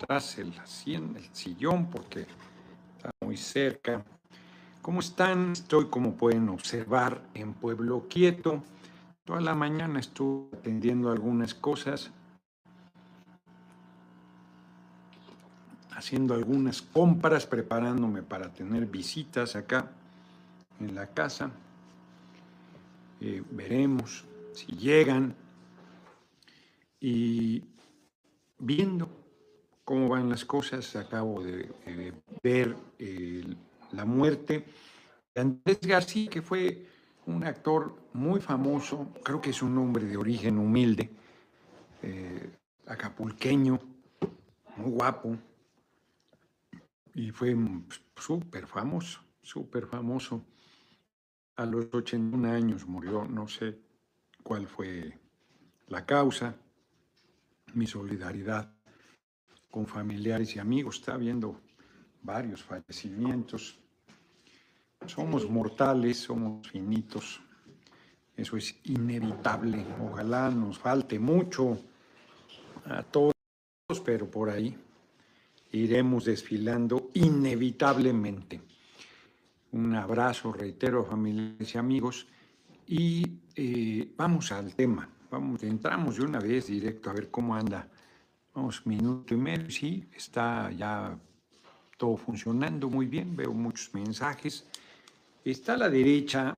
atrás el, el sillón porque está muy cerca. ¿Cómo están? Estoy, como pueden observar, en Pueblo Quieto. Toda la mañana estuve atendiendo algunas cosas, haciendo algunas compras, preparándome para tener visitas acá en la casa. Eh, veremos si llegan y viendo cómo van las cosas, acabo de ver la muerte de Andrés García, que fue un actor muy famoso, creo que es un hombre de origen humilde, eh, acapulqueño, muy guapo, y fue súper famoso, súper famoso. A los 81 años murió, no sé cuál fue la causa, mi solidaridad con familiares y amigos. Está habiendo varios fallecimientos. Somos mortales, somos finitos. Eso es inevitable. Ojalá nos falte mucho a todos, pero por ahí iremos desfilando inevitablemente. Un abrazo, reitero, a familiares y amigos. Y eh, vamos al tema. Vamos, entramos de una vez directo a ver cómo anda. Vamos, minuto y medio, sí, está ya todo funcionando muy bien, veo muchos mensajes. Está la derecha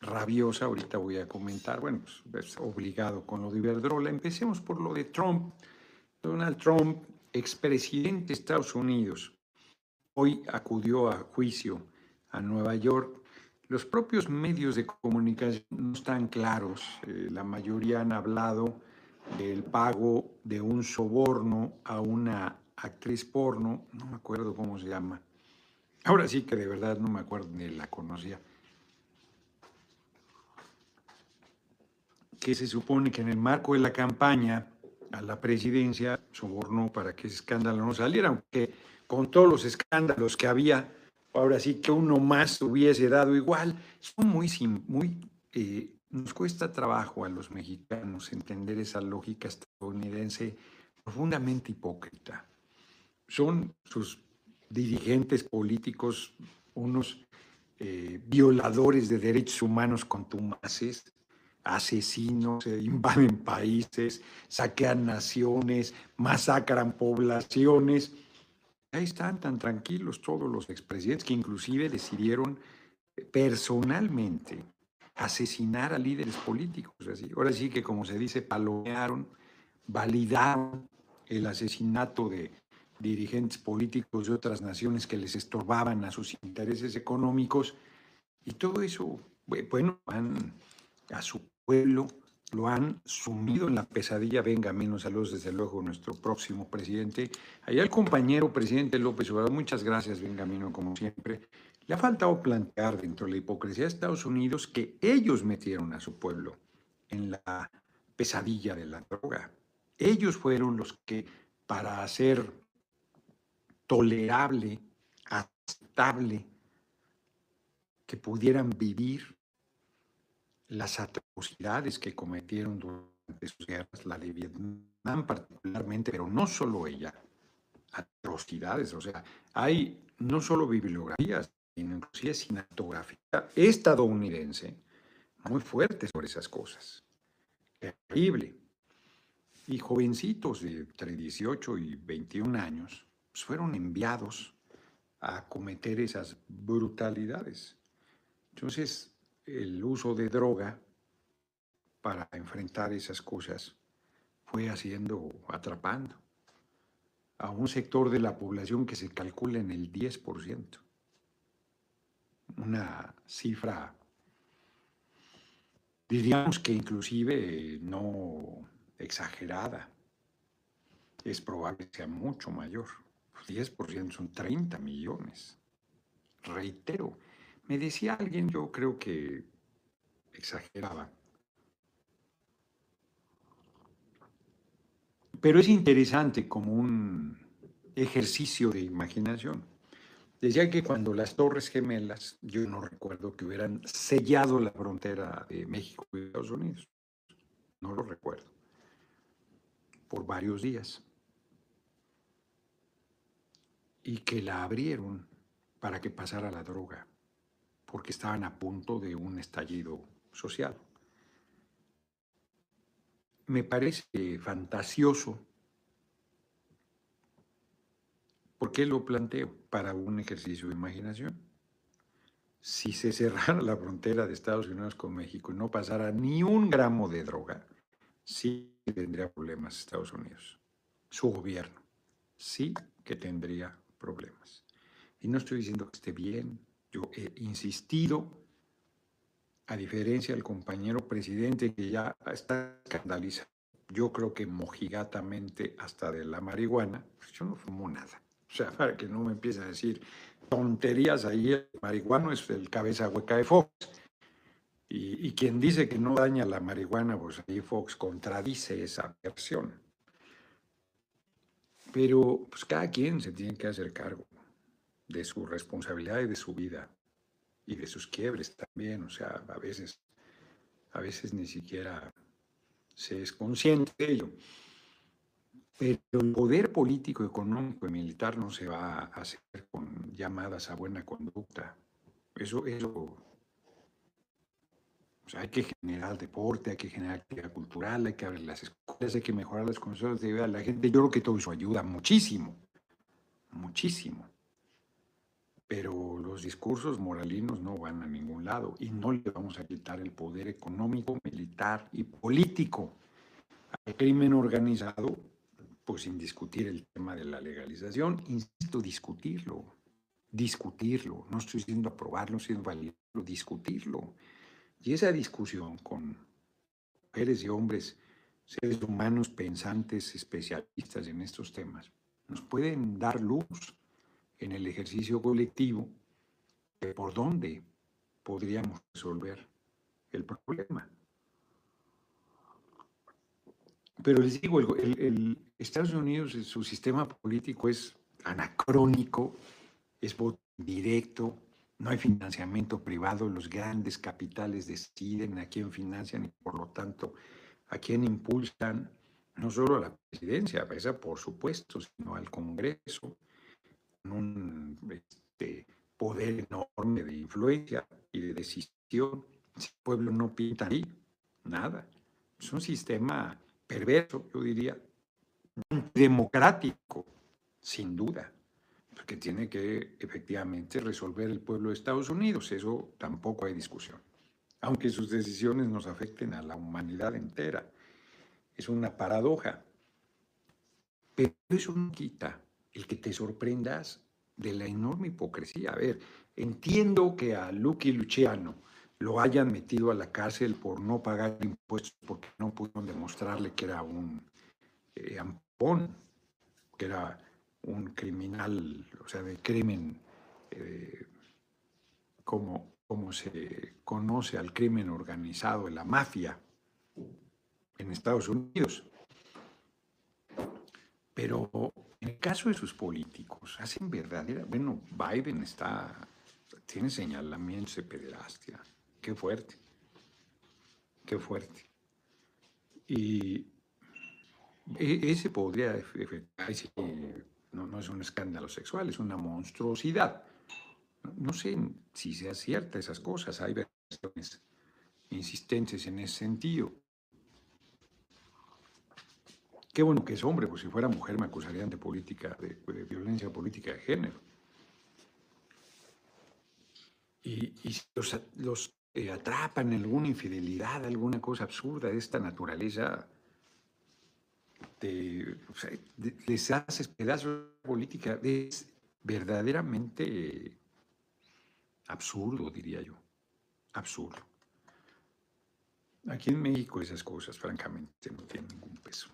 rabiosa, ahorita voy a comentar, bueno, pues es obligado con lo de Iberdrola. Empecemos por lo de Trump. Donald Trump, expresidente de Estados Unidos, hoy acudió a juicio a Nueva York los propios medios de comunicación no están claros. Eh, la mayoría han hablado del pago de un soborno a una actriz porno, no me acuerdo cómo se llama. Ahora sí que de verdad no me acuerdo ni la conocía. Que se supone que en el marco de la campaña a la presidencia sobornó para que ese escándalo no saliera, aunque con todos los escándalos que había, ahora sí que uno más hubiese dado igual. Son muy, muy eh, nos cuesta trabajo a los mexicanos entender esa lógica estadounidense profundamente hipócrita. Son sus dirigentes políticos unos eh, violadores de derechos humanos contumaces, asesinos, invaden países, saquean naciones, masacran poblaciones Ahí están tan tranquilos todos los expresidentes que inclusive decidieron personalmente asesinar a líderes políticos. Ahora sí que, como se dice, palomearon, validaron el asesinato de dirigentes políticos de otras naciones que les estorbaban a sus intereses económicos. Y todo eso, bueno, van a su pueblo lo han sumido en la pesadilla. Venga, menos saludos desde luego nuestro próximo presidente. Allá el compañero presidente López Obrador, muchas gracias, Benjamino, como siempre. Le ha faltado plantear dentro de la hipocresía de Estados Unidos que ellos metieron a su pueblo en la pesadilla de la droga. Ellos fueron los que, para hacer tolerable, aceptable, que pudieran vivir las atrocidades que cometieron durante sus guerras, la de Vietnam particularmente, pero no solo ella, atrocidades, o sea, hay no solo bibliografías, inclusive cinematografía estadounidense muy fuerte sobre esas cosas. Terrible. Y jovencitos de entre 18 y 21 años pues, fueron enviados a cometer esas brutalidades. Entonces, el uso de droga para enfrentar esas cosas fue haciendo, atrapando a un sector de la población que se calcula en el 10%. Una cifra, diríamos que inclusive no exagerada. Es probable que sea mucho mayor. 10% son 30 millones. Reitero, me decía alguien, yo creo que exageraba. Pero es interesante como un ejercicio de imaginación. Decía que cuando las Torres Gemelas, yo no recuerdo que hubieran sellado la frontera de México y Estados Unidos. No lo recuerdo. Por varios días. y que la abrieron para que pasara la droga, porque estaban a punto de un estallido social. Me parece fantasioso. ¿Por qué lo planteo? Para un ejercicio de imaginación. Si se cerrara la frontera de Estados Unidos con México y no pasara ni un gramo de droga, sí tendría problemas Estados Unidos. Su gobierno sí que tendría problemas. Y no estoy diciendo que esté bien, yo he insistido, a diferencia del compañero presidente que ya está escandalizado, yo creo que mojigatamente hasta de la marihuana, pues yo no fumo nada. O sea, para que no me empiece a decir tonterías ahí, el marihuano es el cabeza hueca de Fox. Y, y, quien dice que no daña la marihuana, pues ahí Fox contradice esa versión. Pero pues cada quien se tiene que hacer cargo de su responsabilidad y de su vida y de sus quiebres también. O sea, a veces, a veces ni siquiera se es consciente de ello. Pero el poder político, económico y militar no se va a hacer con llamadas a buena conducta. Eso, eso hay que generar deporte, hay que generar actividad cultural, hay que abrir las escuelas, hay que mejorar las condiciones de vida de la gente. Yo creo que todo eso ayuda muchísimo, muchísimo. Pero los discursos moralinos no van a ningún lado y no le vamos a quitar el poder económico, militar y político al crimen organizado, pues sin discutir el tema de la legalización. Insisto, discutirlo, discutirlo. No estoy diciendo aprobarlo, sino validarlo, discutirlo. Y esa discusión con mujeres y hombres, seres humanos pensantes, especialistas en estos temas, nos pueden dar luz en el ejercicio colectivo de por dónde podríamos resolver el problema. Pero les digo, el, Estados Unidos, su sistema político es anacrónico, es voto directo, no hay financiamiento privado, los grandes capitales deciden a quién financian y por lo tanto a quién impulsan, no solo a la presidencia, esa por supuesto, sino al Congreso, con un este, poder enorme de influencia y de decisión. Si el pueblo no pinta ahí, nada. Es un sistema perverso, yo diría, democrático, sin duda que tiene que efectivamente resolver el pueblo de Estados Unidos. Eso tampoco hay discusión. Aunque sus decisiones nos afecten a la humanidad entera. Es una paradoja. Pero eso no quita el que te sorprendas de la enorme hipocresía. A ver, entiendo que a Lucky Luciano lo hayan metido a la cárcel por no pagar impuestos porque no pudieron demostrarle que era un eh, ampón, que era un criminal, o sea, de crimen, eh, como, como se conoce al crimen organizado, la mafia en Estados Unidos. Pero en el caso de sus políticos, hacen verdadera, bueno, Biden está, tiene señalamientos de pederastia, qué fuerte, qué fuerte. Y e, ese podría efectuar no, es un escándalo sexual, es una monstruosidad. No, sé si sea cierta esas cosas, hay versiones insistentes en ese sentido. Qué bueno que es hombre, pues si fuera mujer me acusarían de política, de, violencia política de género. Y, los, eh, atrapan alguna infidelidad, alguna cosa absurda de esta naturaleza, les haces pedazos política. Es verdaderamente absurdo, diría yo. Absurdo. Aquí en México esas cosas, francamente, no tienen ningún peso.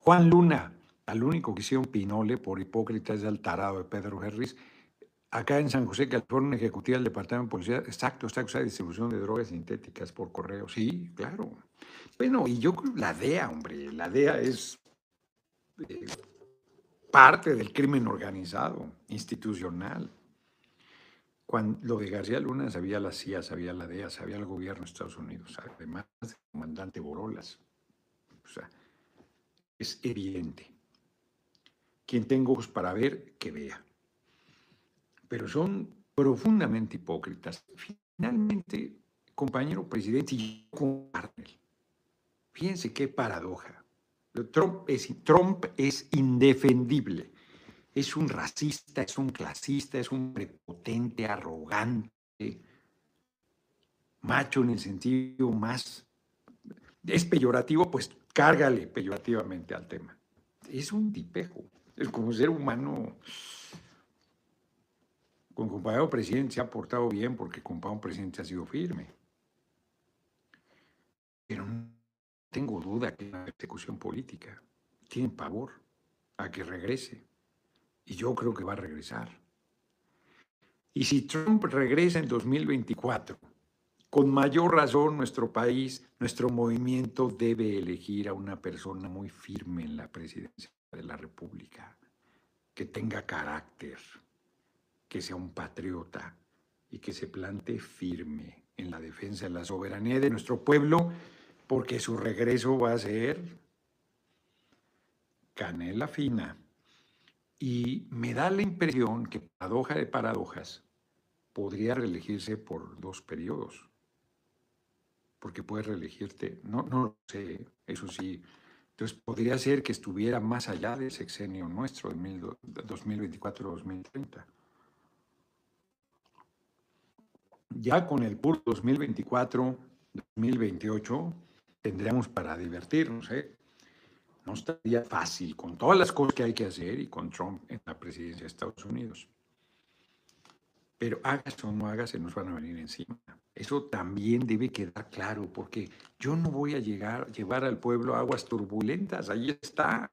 Juan Luna, al único que hicieron pinole por hipócrita es el tarado de Pedro Herris. Acá en San José, California, ejecutiva del Departamento de Policía, exacto, está acusada de distribución de drogas sintéticas por correo. Sí, claro. Bueno, y yo creo la DEA, hombre, la DEA es eh, parte del crimen organizado, institucional. Cuando lo de García Luna sabía la CIA, sabía la DEA, sabía el gobierno de Estados Unidos, además del comandante Borolas. O sea, es evidente quien tenga ojos para ver, que vea. Pero son profundamente hipócritas. Finalmente, compañero presidente, y yo Fíjense qué paradoja. Trump es, Trump es indefendible. Es un racista, es un clasista, es un prepotente, arrogante, macho en el sentido más... Es peyorativo, pues cárgale peyorativamente al tema. Es un tipejo. Es como ser humano. Con compañero presidente se ha portado bien porque compañero presidente ha sido firme. Pero no tengo duda que la persecución política tiene pavor a que regrese. Y yo creo que va a regresar. Y si Trump regresa en 2024, con mayor razón nuestro país, nuestro movimiento debe elegir a una persona muy firme en la presidencia de la República, que tenga carácter, que sea un patriota y que se plante firme en la defensa de la soberanía de nuestro pueblo, porque su regreso va a ser canela fina. Y me da la impresión que, paradoja de paradojas, podría reelegirse por dos periodos porque puedes reelegirte. No, no lo sé, eso sí. Entonces podría ser que estuviera más allá del sexenio nuestro, de 2024-2030. Ya con el puro 2024-2028 tendríamos para divertirnos. ¿eh? No estaría fácil con todas las cosas que hay que hacer y con Trump en la presidencia de Estados Unidos. Pero hagas o no hagas, se nos van a venir encima. Eso también debe quedar claro, porque yo no voy a llegar, llevar al pueblo aguas turbulentas. Ahí está.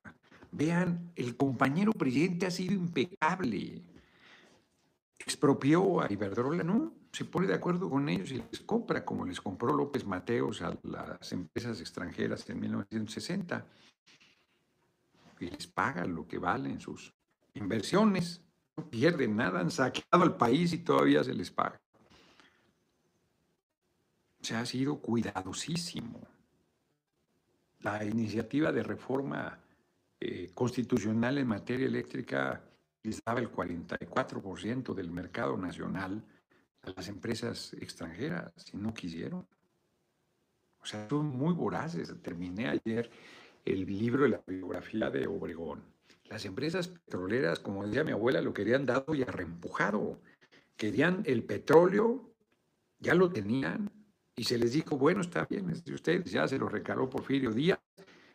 Vean, el compañero presidente ha sido impecable. Expropió a Iberdrola, ¿no? Se pone de acuerdo con ellos y les compra, como les compró López Mateos a las empresas extranjeras en 1960. Y les paga lo que valen sus inversiones. No pierden nada, han saqueado al país y todavía se les paga se ha sido cuidadosísimo. La iniciativa de reforma eh, constitucional en materia eléctrica les daba el 44% del mercado nacional las empresas extranjeras y no quisieron. O sea, son muy voraces. Terminé ayer el libro de la biografía de Obregón. Las empresas petroleras, como decía mi abuela, lo querían dado y arrempujado. Querían el petróleo, ya lo tenían, y se les dijo, bueno, está bien, es de ustedes, ya se lo recaló Porfirio Díaz,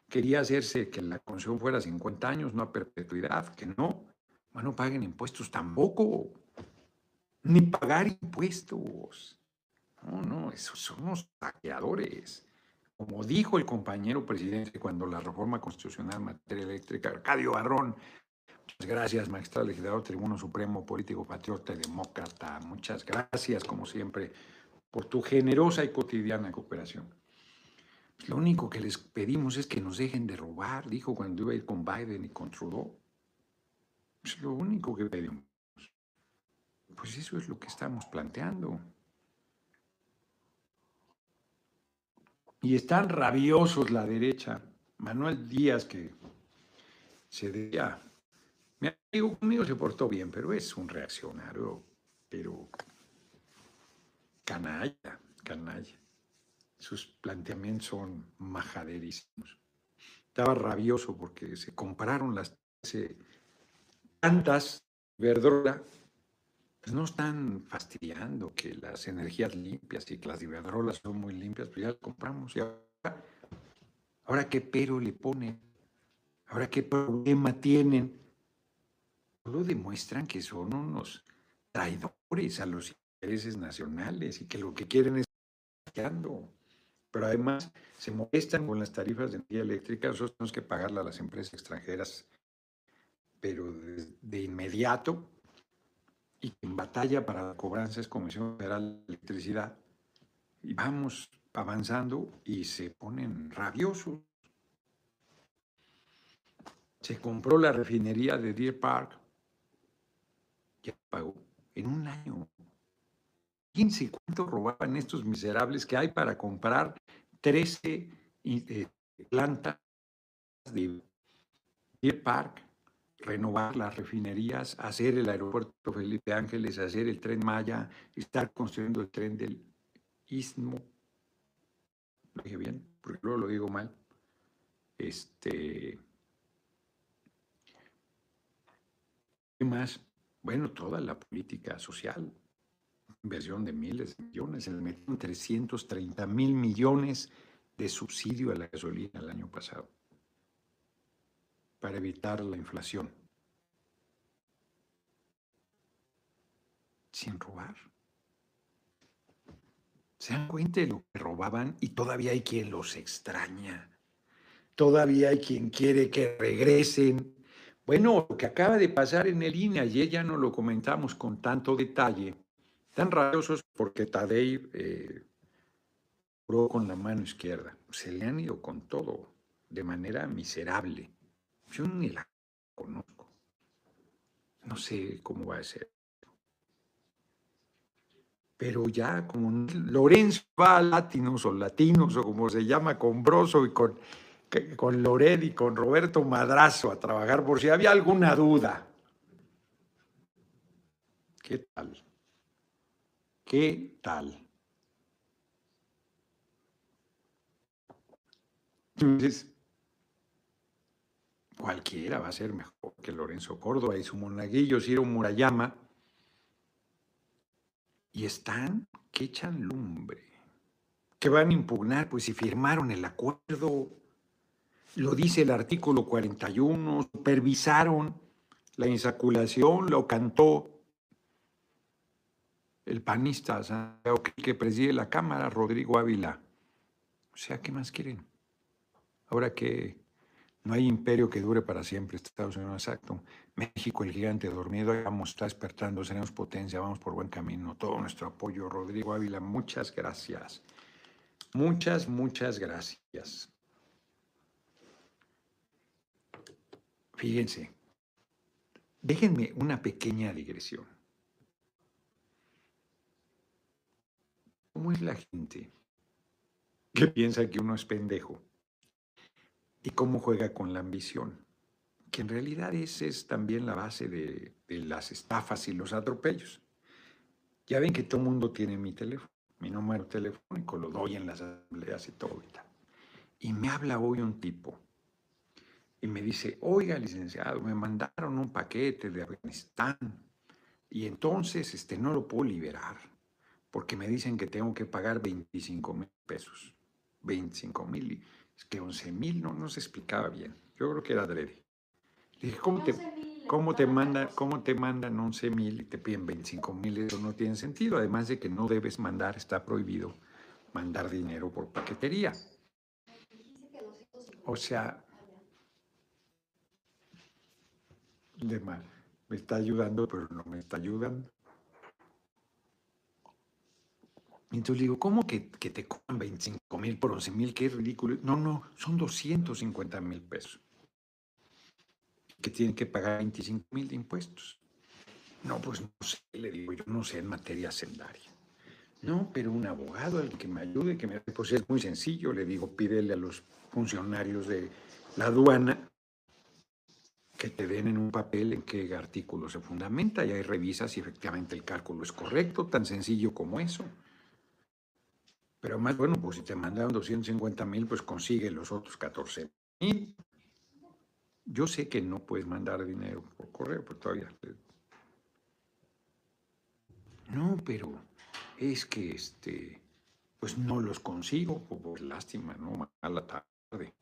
quería hacerse que la concesión fuera 50 años, no a perpetuidad, que no, bueno, paguen impuestos tampoco, ni pagar impuestos. No, no, esos somos saqueadores. Como dijo el compañero presidente cuando la reforma constitucional en materia eléctrica, Arcadio Barrón, muchas gracias, magistrado legislador, tribuno supremo, político, patriota y demócrata, muchas gracias, como siempre, por tu generosa y cotidiana cooperación. Pues lo único que les pedimos es que nos dejen de robar, dijo cuando iba a ir con Biden y con Trudeau. Es lo único que pedimos. Pues eso es lo que estamos planteando. Y están rabiosos la derecha. Manuel Díaz, que se decía, mi amigo conmigo se portó bien, pero es un reaccionario, pero canalla, canalla. Sus planteamientos son majaderísimos. Estaba rabioso porque se compararon las tantas verdura, pues no están fastidiando que las energías limpias y que las Iberdrolas son muy limpias, pues ya las compramos. Y ahora, qué pero le ponen, ahora qué problema tienen. Solo demuestran que son unos traidores a los intereses nacionales y que lo que quieren es pero además se molestan con las tarifas de energía eléctrica, nosotros tenemos que pagarla a las empresas extranjeras, pero de, inmediato, y en batalla para la cobranza es Comisión Federal de Electricidad, y vamos avanzando y se ponen rabiosos. Se compró la refinería de Deer Park, ya pagó en un año Fíjense cuánto robaban estos miserables que hay para comprar 13 eh, plantas de Deer Park. Renovar las refinerías, hacer el aeropuerto Felipe Ángeles, hacer el tren Maya, estar construyendo el tren del Istmo. ¿Lo dije bien? Porque luego lo digo mal. Este. ¿Qué más? Bueno, toda la política social, inversión de miles de millones, se le metieron 330 mil millones de subsidio a la gasolina el año pasado para evitar la inflación. Sin robar. ¿Se dan cuenta de lo que robaban? Y todavía hay quien los extraña. Todavía hay quien quiere que regresen. Bueno, lo que acaba de pasar en el INE, ayer ya no lo comentamos con tanto detalle, tan rabiosos porque Tadei eh, con la mano izquierda. Se le han ido con todo, de manera miserable. Yo ni la conozco. No sé cómo va a ser. Pero ya como Lorenzo va a Latinos o Latinos o como se llama con Broso y con, con Loret y con Roberto Madrazo a trabajar por si había alguna duda. ¿Qué tal? ¿Qué tal? Entonces, Cualquiera va a ser mejor que Lorenzo Córdoba y su monaguillo Ciro Murayama. Y están que echan lumbre, que van a impugnar, pues si firmaron el acuerdo, lo dice el artículo 41, supervisaron la insaculación, lo cantó el panista que preside la Cámara, Rodrigo Ávila. O sea, ¿qué más quieren? Ahora que no hay imperio que dure para siempre, Estados Unidos, exacto. México, el gigante dormido, vamos, está despertando, seremos potencia, vamos por buen camino. Todo nuestro apoyo, Rodrigo Ávila, muchas gracias. Muchas, muchas gracias. Fíjense, déjenme una pequeña digresión. ¿Cómo es la gente que piensa que uno es pendejo? Y cómo juega con la ambición, que en realidad esa es también la base de, las estafas y los atropellos. Ya ven que todo mundo tiene mi teléfono, mi número telefónico, lo doy en las asambleas y todo y. Y me habla hoy un tipo y me dice, oiga, licenciado, me mandaron un paquete de Afganistán y entonces este, no lo puedo liberar porque me dicen que tengo que pagar 25 mil pesos. 25 mil. Es que 11 mil no, no se explicaba bien. Yo creo que era adrede. Le dije, ¿cómo te, cómo te, manda, cómo te mandan 11 mil y te piden 25 mil? Eso no tiene sentido. Además de que no debes mandar, está prohibido mandar dinero por paquetería. O sea, de mal. Me está ayudando, pero no me está ayudando. Entonces digo, ¿cómo que, te cobran 25 mil por 11 mil? Qué ridículo. No, no, son 250 mil pesos. Que tienen que pagar 25 mil de impuestos. No, pues no sé, le digo, yo no sé en materia sendaria. No, pero un abogado, el que me ayude, que me... Pues es muy sencillo, le digo, pídele a los funcionarios de la aduana que te den en un papel en qué artículo se fundamenta y ahí revisas si efectivamente el cálculo es correcto, tan sencillo como eso. Pero más, bueno, pues si te mandaron 250 mil, pues consigue los otros 14 mil. Yo sé que no puedes mandar dinero por correo, pues todavía. No, pero es que este, pues no los consigo, pues lástima, ¿no? la tarde.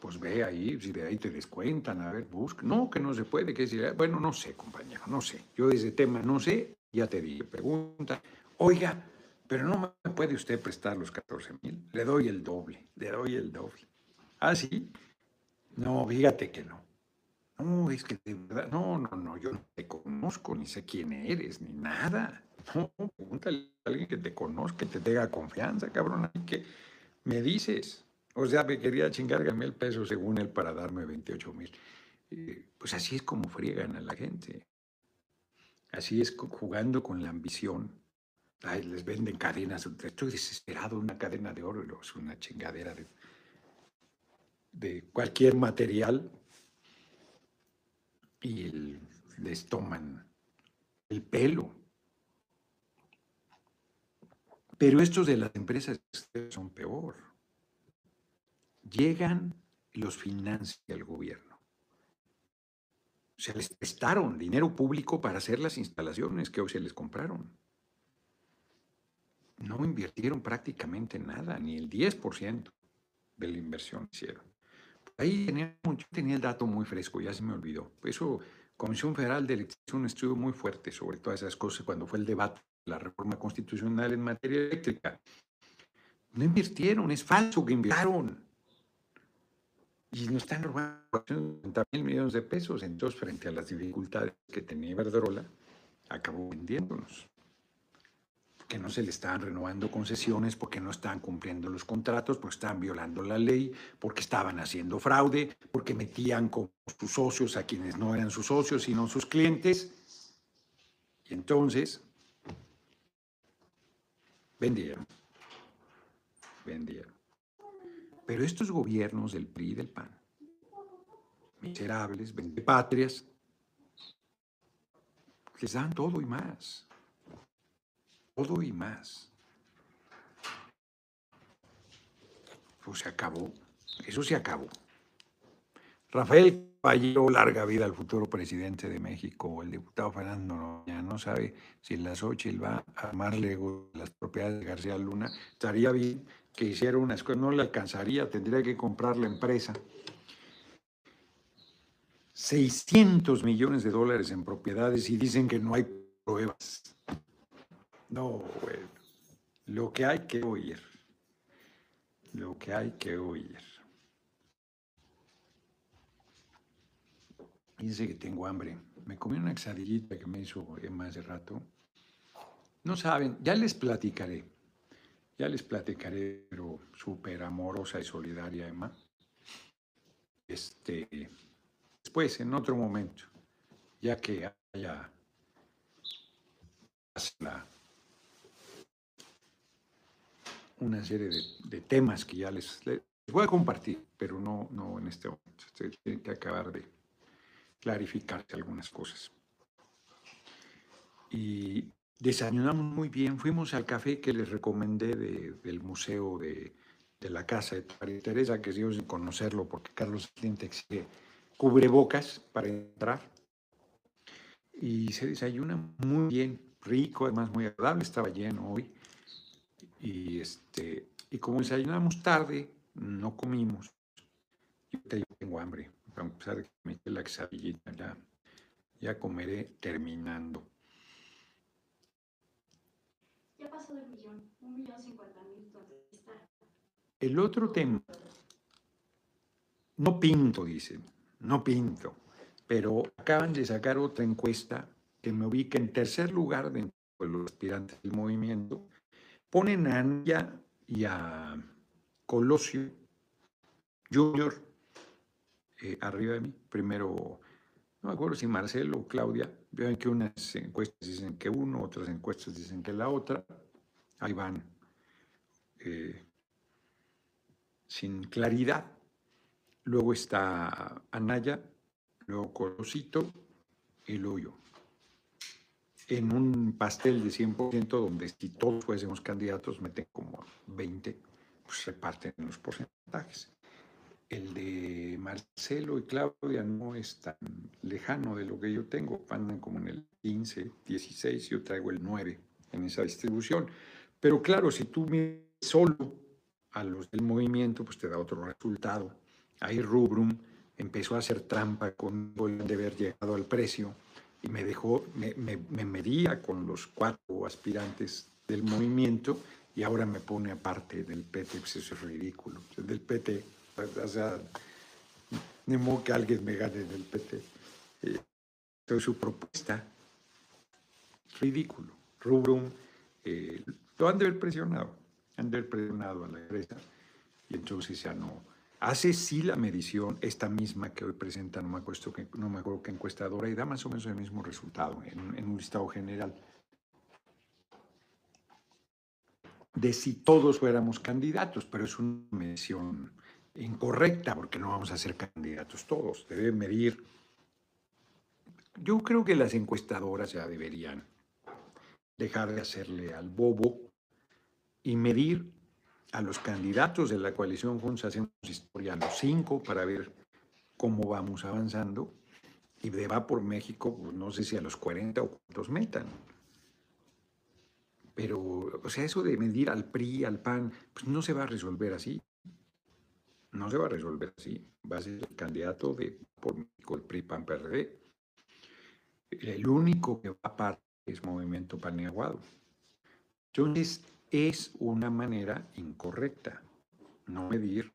Pues ve ahí, si de ahí te descuentan, a ver, busca. No, que no se puede, que si, bueno, no sé, compañero, no sé. Yo de ese tema no sé, ya te dije, pregunta. Oiga, pero no me puede usted prestar los 14 mil. Le doy el doble, le doy el doble. ¿Ah, sí? No, fíjate que no. No, es que de verdad, no, no, no, yo no te conozco, ni sé quién eres, ni nada. No, pregúntale a alguien que te conozca, que te tenga confianza, cabrón, que me dices. O sea, me quería chingar mil pesos según él para darme 28 mil. Eh, pues así es como friegan a la gente. Así es jugando con la ambición les venden cadenas. Estoy desesperado, una cadena de oro, es una chingadera de, cualquier material. y les toman el pelo. Pero estos de las empresas son peor. Llegan y los financia el gobierno. O sea, les prestaron dinero público para hacer las instalaciones que hoy se les compraron. No invirtieron prácticamente nada, ni el 10% de la inversión hicieron. Ahí tenía, tenía el dato muy fresco, ya se me olvidó. Eso, Comisión Federal de Electricidad, un estudio muy fuerte sobre todas esas cosas cuando fue el debate de la reforma constitucional en materia eléctrica. No invirtieron, es falso que invirtieron. Y no están robando 80 mil millones de pesos. Entonces, frente a las dificultades que tenía Iberdrola, acabó vendiéndonos que no se le estaban renovando concesiones, porque no estaban cumpliendo los contratos, porque estaban violando la ley, porque estaban haciendo fraude, porque metían con sus socios a quienes no eran sus socios, sino sus clientes. Y entonces vendieron, vendieron. Pero estos gobiernos del PRI y del PAN, miserables, patrias, les dan todo y más todo y más. Pues se acabó. Eso se acabó. Rafael Caballero, larga vida al futuro presidente de México. El diputado Fernando ya no sabe si la Xochitl va a armarle las propiedades de García Luna. Estaría bien que hiciera una escuela. No le alcanzaría, tendría que comprar la empresa. 600 millones de dólares en propiedades y dicen que no hay pruebas. No, bueno, lo que hay que oír, lo que hay que oír. Dice que tengo hambre. Me comí una exadillita que me hizo Emma hace rato. No saben, ya les platicaré. Ya les platicaré, pero súper amorosa y solidaria, Emma. Este, después, en otro momento, ya que haya la una serie de, temas que ya les, voy a compartir, pero no, no en este momento. Tiene que acabar de clarificarse algunas cosas. Y desayunamos muy bien. Fuimos al café que les recomendé del museo de, la casa de María Teresa, que Dios de conocerlo porque Carlos Slim exige cubrebocas para entrar. Y se desayuna muy bien, rico, además muy agradable. Estaba lleno hoy. Y, este, y como desayunamos tarde, no comimos. Yo tengo hambre, a pesar de que me la quesadillita, ya, ya comeré terminando. Ya pasó del millón, un millón cincuenta mil El otro tema, no pinto, dicen, no pinto, pero acaban de sacar otra encuesta que me ubica en tercer lugar dentro de los aspirantes del movimiento ponen a Anja y a Colosio Junior eh, arriba de mí. Primero, no me acuerdo si Marcelo o Claudia. Vean que unas encuestas dicen que uno, otras encuestas dicen que la otra. Ahí van. Eh, sin claridad. Luego está Anaya, luego Colosito y luego yo en un pastel de 100%, donde si todos fuésemos candidatos, meten como 20, pues reparten los porcentajes. El de Marcelo y Claudia no es tan lejano de lo que yo tengo, andan como en el 15, 16, yo traigo el 9 en esa distribución. Pero claro, si tú miras solo a los del movimiento, pues te da otro resultado. Ahí Rubrum empezó a hacer trampa con el de haber llegado al precio y me dejó, me, me, medía con los cuatro aspirantes del movimiento y ahora me pone aparte del PT, pues eso es ridículo. Del PT, o sea, ni modo que alguien me gane del PT. Eh, su propuesta, ridículo. Rubrum, eh, lo han de haber presionado, han de haber presionado a la empresa y entonces ya no, Hace sí la medición, esta misma que hoy presenta, no me acuerdo, que, encuestadora, y da más o menos el mismo resultado en, en un listado general. De si todos fuéramos candidatos, pero es una medición incorrecta porque no vamos a ser candidatos todos. Debe medir Yo creo que las encuestadoras ya deberían dejar de hacerle al bobo y medir a los candidatos de la coalición Juntos Hacemos Historia, los cinco, para ver cómo vamos avanzando. Y de va por México, pues, no sé si a los 40 o cuántos metan. Pero, o sea, eso de medir al PRI, al PAN, pues no se va a resolver así. No se va a resolver así. Va a ser el candidato de por México, el PRI, PAN, PRD. El único que va a parar es Movimiento Paneaguado. Entonces, es una manera incorrecta no medir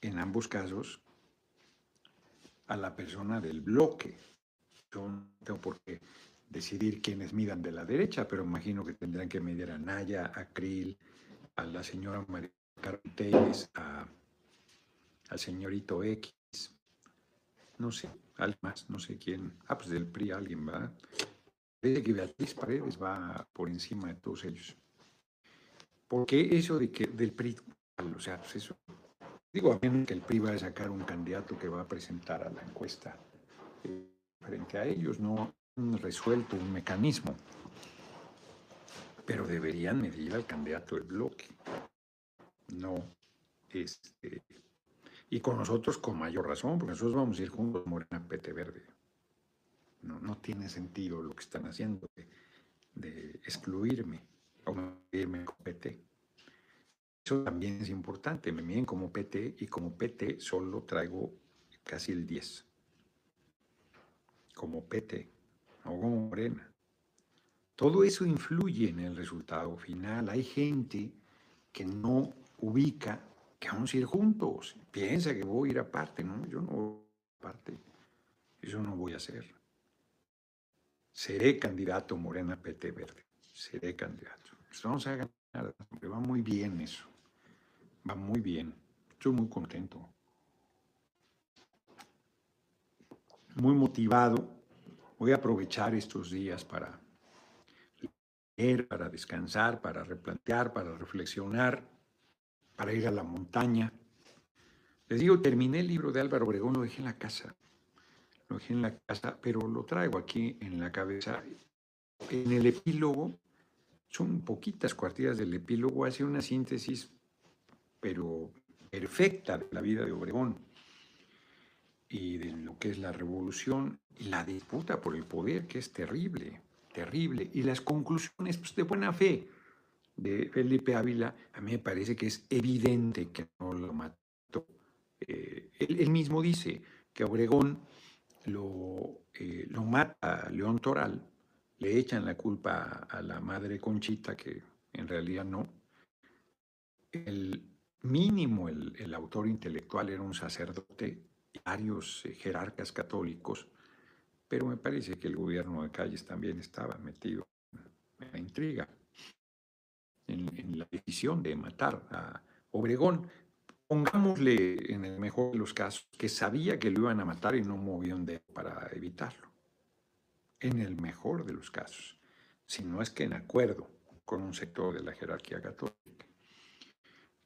en ambos casos a la persona del bloque. Yo no tengo por qué decidir quiénes midan de la derecha, pero imagino que tendrán que medir a Naya, a Krill, a la señora María Carteles, a, al señorito X, no sé, alguien más, no sé quién. Ah, pues del PRI alguien va. Parece que Beatriz Paredes va por encima de todos ellos. ¿Por qué eso de que del PRI? O sea, pues eso. Digo, a menos que el PRI va a sacar un candidato que va a presentar a la encuesta eh, frente a ellos, no han resuelto un mecanismo. Pero deberían medir al candidato del bloque. No, este. Y con nosotros con mayor razón, porque nosotros vamos a ir juntos Morena Pete Verde. No, no tiene sentido lo que están haciendo de excluirme medirme como PT. Eso también es importante. Me miden como PT y como PT solo traigo casi el 10. Como PT, o como Morena. Todo eso influye en el resultado final. Hay gente que no ubica que vamos a ir juntos. Piensa que voy a ir aparte, ¿no? Yo no voy aparte. Eso no voy a hacer. Seré candidato Morena PT Verde. Seré candidato. Vamos a ganar. Va muy bien eso. Va muy bien. Estoy muy contento. Muy motivado. Voy a aprovechar estos días para leer, para descansar, para replantear, para reflexionar, para ir a la montaña. Les digo, terminé el libro de Álvaro Obregón, lo dejé en la casa. Lo dejé en la casa, pero lo traigo aquí en la cabeza. En el epílogo son poquitas cuartillas del epílogo, hace una síntesis, pero perfecta de la vida de Obregón y de lo que es la revolución y la disputa por el poder, que es terrible, terrible, y las conclusiones pues, de buena fe de Felipe Ávila, a mí me parece que es evidente que no lo mató. Eh, él, mismo dice que Obregón lo, eh, lo mata León Toral le echan la culpa a la madre Conchita, que en realidad no. El mínimo, el, autor intelectual era un sacerdote, varios eh, jerarcas católicos, pero me parece que el gobierno de Calles también estaba metido en la intriga, en, la decisión de matar a Obregón. Pongámosle en el mejor de los casos que sabía que lo iban a matar y no movió un dedo para evitarlo en el mejor de los casos, si no es que en acuerdo con un sector de la jerarquía católica.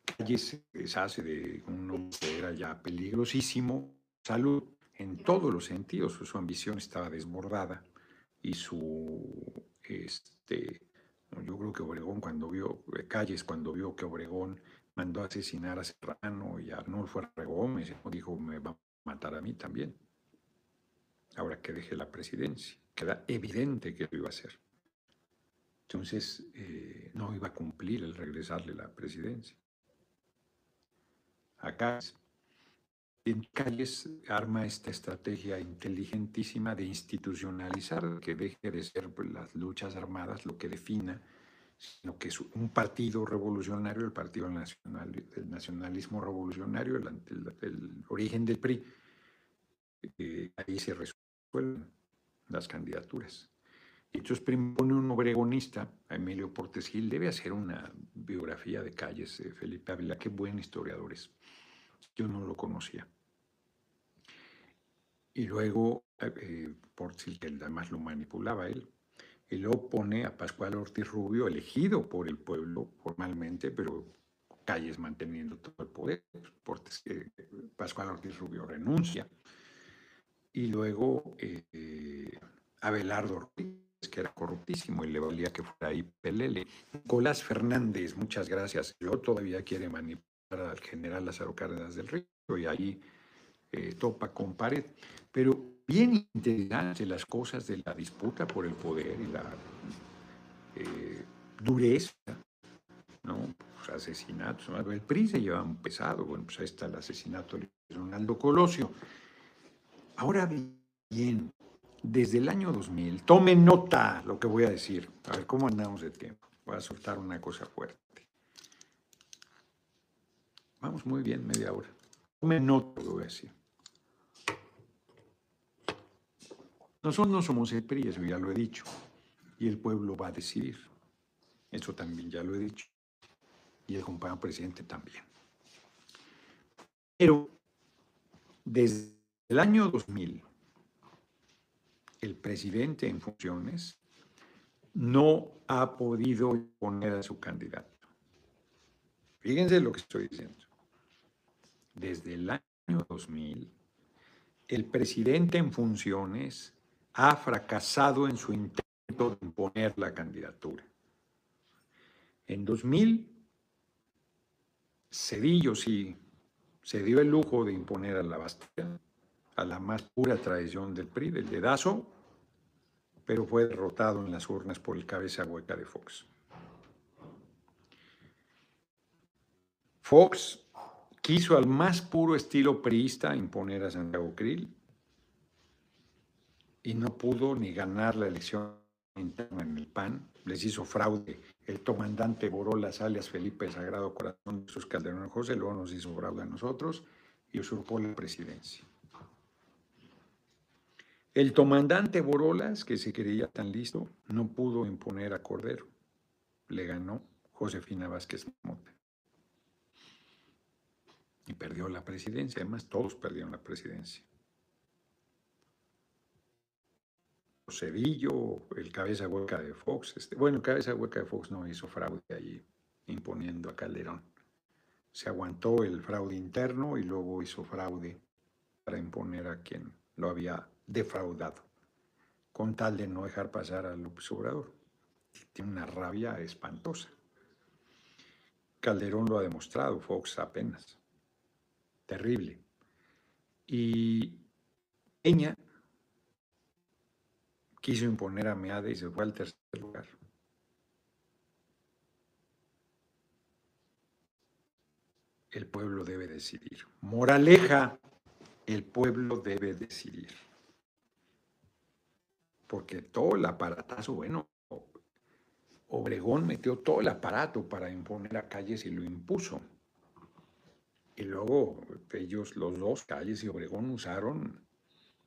Calle se deshace de un hombre que era ya peligrosísimo, salud en todos los sentidos, su ambición estaba desbordada y su, este, yo creo que Obregón cuando vio, Calles cuando vio que Obregón mandó a asesinar a Serrano y a Arnulfo Gómez, dijo, me va a matar a mí también, ahora que deje la presidencia queda evidente que lo iba a hacer. Entonces, eh, no iba a cumplir el regresarle la presidencia. Acá, en Calles arma esta estrategia inteligentísima de institucionalizar, que deje de ser pues, las luchas armadas lo que defina, sino que es un partido revolucionario, el Partido Nacional, el Nacionalismo Revolucionario, el, origen del PRI, eh, ahí se resuelve las candidaturas. Y entonces pone un obregonista, Emilio Portes Gil, debe hacer una biografía de calles Felipe Ávila. Qué buen historiador es. Yo no lo conocía. Y luego eh, Portes Gil, que además lo manipulaba él, y luego pone a Pascual Ortiz Rubio, elegido por el pueblo formalmente, pero Calles manteniendo todo el poder. Portes, eh, Pascual Ortiz Rubio renuncia y luego eh, Abelardo Ruiz, que era corruptísimo y le valía que fuera ahí Pelele. Nicolás Fernández, muchas gracias. Yo todavía quiere manipular al general Lázaro Cárdenas del Río y ahí eh, topa con pared. Pero bien interesante las cosas de la disputa por el poder y la eh, dureza, ¿no? Pues asesinatos. El PRI se lleva un pesado. Bueno, pues ahí está el asesinato de Ronaldo Colosio. Ahora bien, desde el año 2000, tome nota lo que voy a decir. A ver cómo andamos de tiempo. Voy a soltar una cosa fuerte. Vamos muy bien, media hora. Tome nota lo que voy a decir. Nosotros no somos el PRI, eso ya lo he dicho. Y el pueblo va a decidir. Eso también ya lo he dicho. Y el compañero presidente también. Pero desde el año 2000, el presidente en funciones no ha podido poner a su candidato. Fíjense lo que estoy diciendo. Desde el año 2000, el presidente en funciones ha fracasado en su intento de imponer la candidatura. En 2000, Cedillo sí se dio el lujo de imponer a la Bastilla, a la más pura tradición del PRI, del dedazo, pero fue derrotado en las urnas por el cabeza hueca de Fox. Fox quiso al más puro estilo priista imponer a Santiago Krill y no pudo ni ganar la elección interna en el PAN. Les hizo fraude el comandante Borolas, alias Felipe Sagrado Corazón sus Calderón José, luego nos hizo fraude a nosotros y usurpó la presidencia. El comandante Borolas, que se creía tan listo, no pudo imponer a Cordero. Le ganó Josefina Vázquez Mota. Y perdió la presidencia. Además, todos perdieron la presidencia. Cedillo, el cabeza hueca de Fox. Este, bueno, el cabeza hueca de Fox no hizo fraude allí, imponiendo a Calderón. Se aguantó el fraude interno y luego hizo fraude para imponer a quien lo había defraudado, con tal de no dejar pasar a López Obrador. Tiene una rabia espantosa. Calderón lo ha demostrado, Fox apenas. Terrible. Y Peña quiso imponer a Meade y se fue al tercer lugar. El pueblo debe decidir. Moraleja, el pueblo debe decidir. Porque todo el aparatazo, bueno, Obregón metió todo el aparato para imponer a Calles y lo impuso. Y luego ellos, los dos, Calles y Obregón, usaron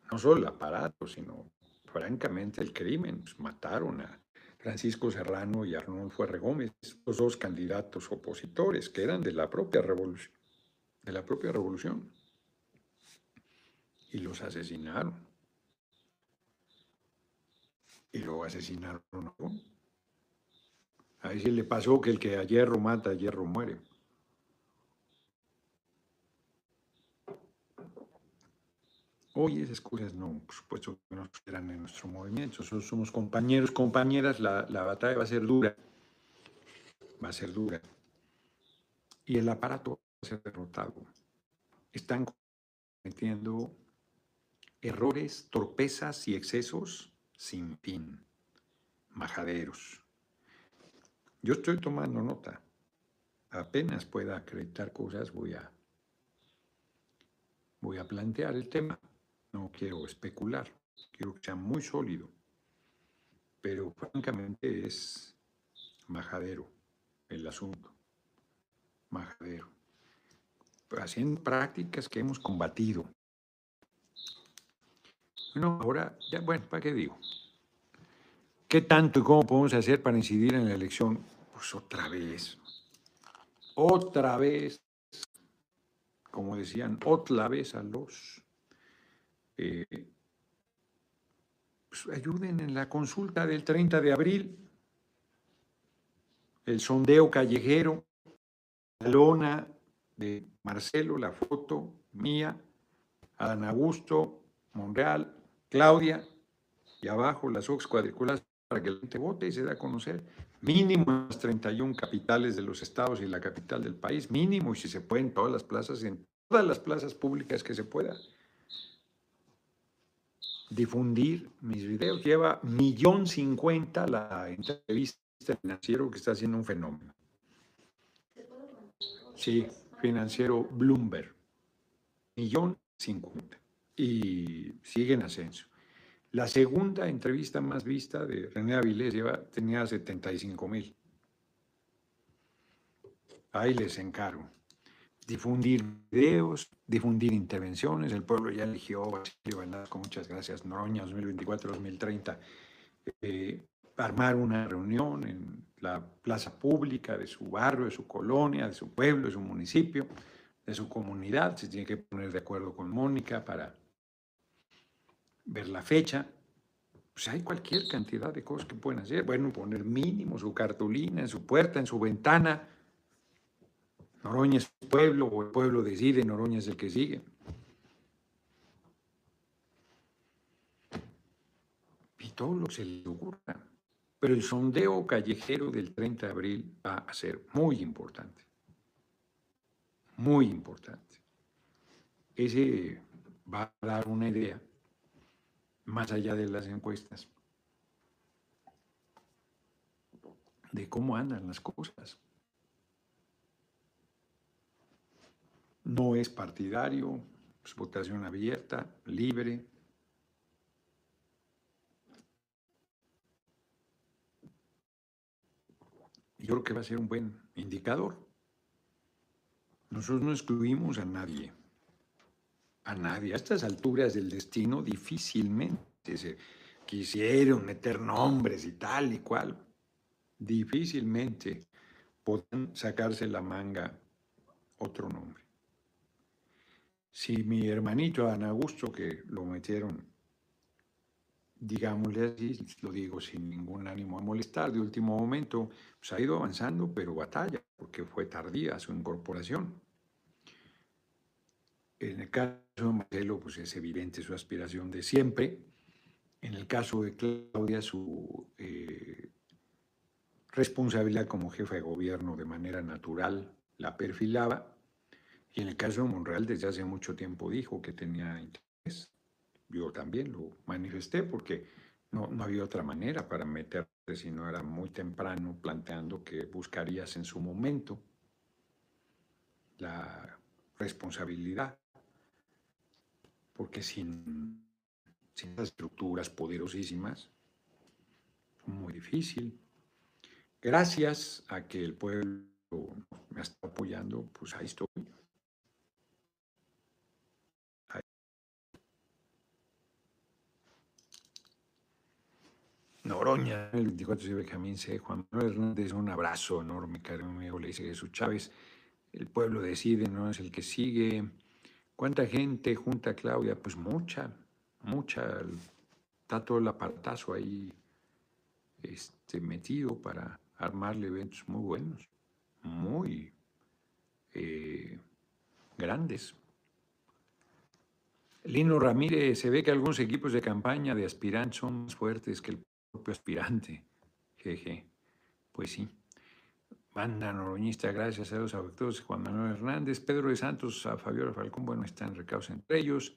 no solo el aparato, sino francamente el crimen. Pues, mataron a Francisco Serrano y Arnulfo R. Gómez, los dos candidatos opositores que eran de la propia revolución, de la propia revolución. Y los asesinaron. Y luego asesinaron a Ahí se le pasó que el que a hierro mata, a hierro muere. Hoy esas cosas no, por supuesto que no serán en nuestro movimiento. Nosotros somos compañeros, compañeras, la, batalla va a ser dura. Va a ser dura. Y el aparato va a ser derrotado. Están cometiendo errores, torpezas y excesos sin fin. Majaderos. Yo estoy tomando nota. Apenas pueda acreditar cosas, voy a, voy a plantear el tema. No quiero especular, quiero que sea muy sólido, pero francamente es majadero el asunto, majadero. Haciendo prácticas que hemos combatido. Bueno, ahora, ya, bueno, ¿para qué digo? ¿Qué tanto y cómo podemos hacer para incidir en la elección? Pues otra vez, otra vez, como decían, otra vez a los eh, pues, ayuden en la consulta del 30 de abril, el sondeo callejero, la lona de Marcelo, la foto mía, Adán Augusto, Monreal, Claudia, y abajo las OX cuadriculadas para que la gente vote y se dé a conocer. Mínimo las 31 capitales de los estados y la capital del país, mínimo, y si se puede en todas las plazas, en todas las plazas públicas que se pueda. Difundir mis videos. Lleva millón cincuenta la entrevista financiero que está haciendo un fenómeno. Sí, financiero Bloomberg. Millón cincuenta. Y sigue en ascenso. La segunda entrevista más vista de René Avilés lleva, tenía 75 mil. Ahí les encargo. Difundir videos, difundir intervenciones. El pueblo ya eligió Basilio con muchas gracias, Noroña 2024-2030. Eh, armar una reunión en la plaza pública de su barrio, de su colonia, de su pueblo, de su municipio, de su comunidad. Se tiene que poner de acuerdo con Mónica para ver la fecha. Pues hay cualquier cantidad de cosas que pueden hacer. Bueno, poner mínimo su cartulina en su puerta, en su ventana. Noroña es pueblo o el pueblo decide, Noroña es el que sigue. Y todo lo que se le ocurra. Pero el sondeo callejero del 30 de abril va a ser muy importante. Muy importante. Ese va a dar una idea más allá de las encuestas de cómo andan las cosas. No es partidario, es votación abierta, libre, yo creo que va a ser un buen indicador. Nosotros no excluimos a nadie, a nadie. A estas alturas del destino difícilmente se quisieron meter nombres y tal y cual. Difícilmente podrán sacarse la manga otro nombre. Si mi hermanito Ana Augusto, que lo metieron digámosle así, lo digo sin ningún ánimo a molestar, de último momento pues ha ido avanzando, pero batalla, porque fue tardía su incorporación. En el caso de Marcelo, pues es evidente su aspiración de siempre. En el caso de Claudia, su eh, responsabilidad como jefa de gobierno de manera natural la perfilaba. Y en el caso de Monreal, desde hace mucho tiempo dijo que tenía interés yo también lo manifesté porque no, no había otra manera para meterte si no era muy temprano planteando que buscarías en su momento la responsabilidad, porque sin, sin esas estructuras poderosísimas muy difícil. Gracias a que el pueblo me está apoyando, pues ahí estoy. Noroña, el 24 de Benjamín C. Juan Manuel Hernández, un abrazo enorme, caro amigo, le dice Jesús Chávez. El pueblo decide, no es el que sigue. ¿Cuánta gente junta a Claudia? Pues mucha, mucha. Está todo el apartazo ahí este, metido para armarle eventos muy buenos, muy eh, grandes. Lino Ramírez, se ve que algunos equipos de campaña de aspirantes son más fuertes que el propio aspirante. Jeje. Pues sí. Banda noroñista, gracias a los afectados, Juan Manuel Hernández, Pedro de Santos, a Fabiola Falcón, bueno, están recados entre ellos.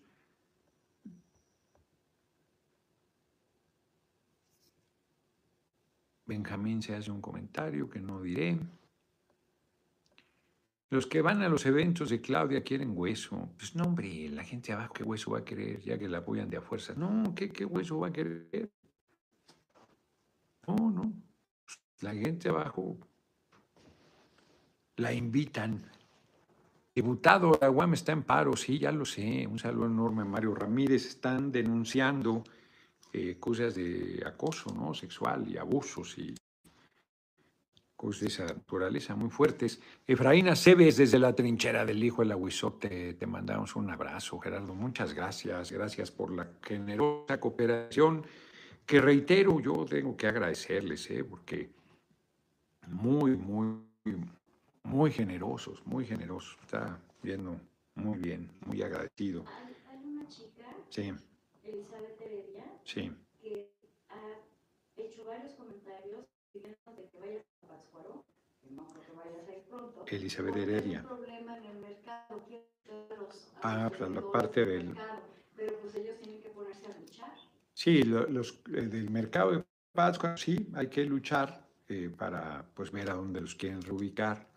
Benjamín se hace un comentario que no diré. Los que van a los eventos de Claudia quieren hueso. Pues no, hombre, la gente abajo, ¿qué hueso va a querer? Ya que la apoyan de a fuerza. No, ¿qué, qué hueso va a querer? No, no. La gente abajo la invitan. Diputado, la UAM está en paro, sí, ya lo sé. Un saludo enorme a Mario Ramírez. Están denunciando eh, cosas de acoso ¿no? sexual y abusos y cosas de esa naturaleza muy fuertes. Efraín Aceves, desde la trinchera del hijo del aguizote, te mandamos un abrazo, Gerardo. Muchas gracias. Gracias por la generosa cooperación que reitero, yo tengo que agradecerles, ¿eh? porque muy, muy generosos, muy generosos. Está viendo muy bien, muy agradecido. Hay una chica Sí. Elizabeth Heredia, Sí. que ha hecho varios comentarios de que vayas a Pátzcuaro, que no creo que vayas a ir pronto. Elizabeth porque hay Heredia. un problema en el mercado, los- Ah, pues la parte del mercado, Pero pues ellos tienen que ponerse a luchar. Sí, lo- los eh, del mercado de Pátzcuaro, sí, hay que luchar eh, para pues ver a dónde los quieren reubicar.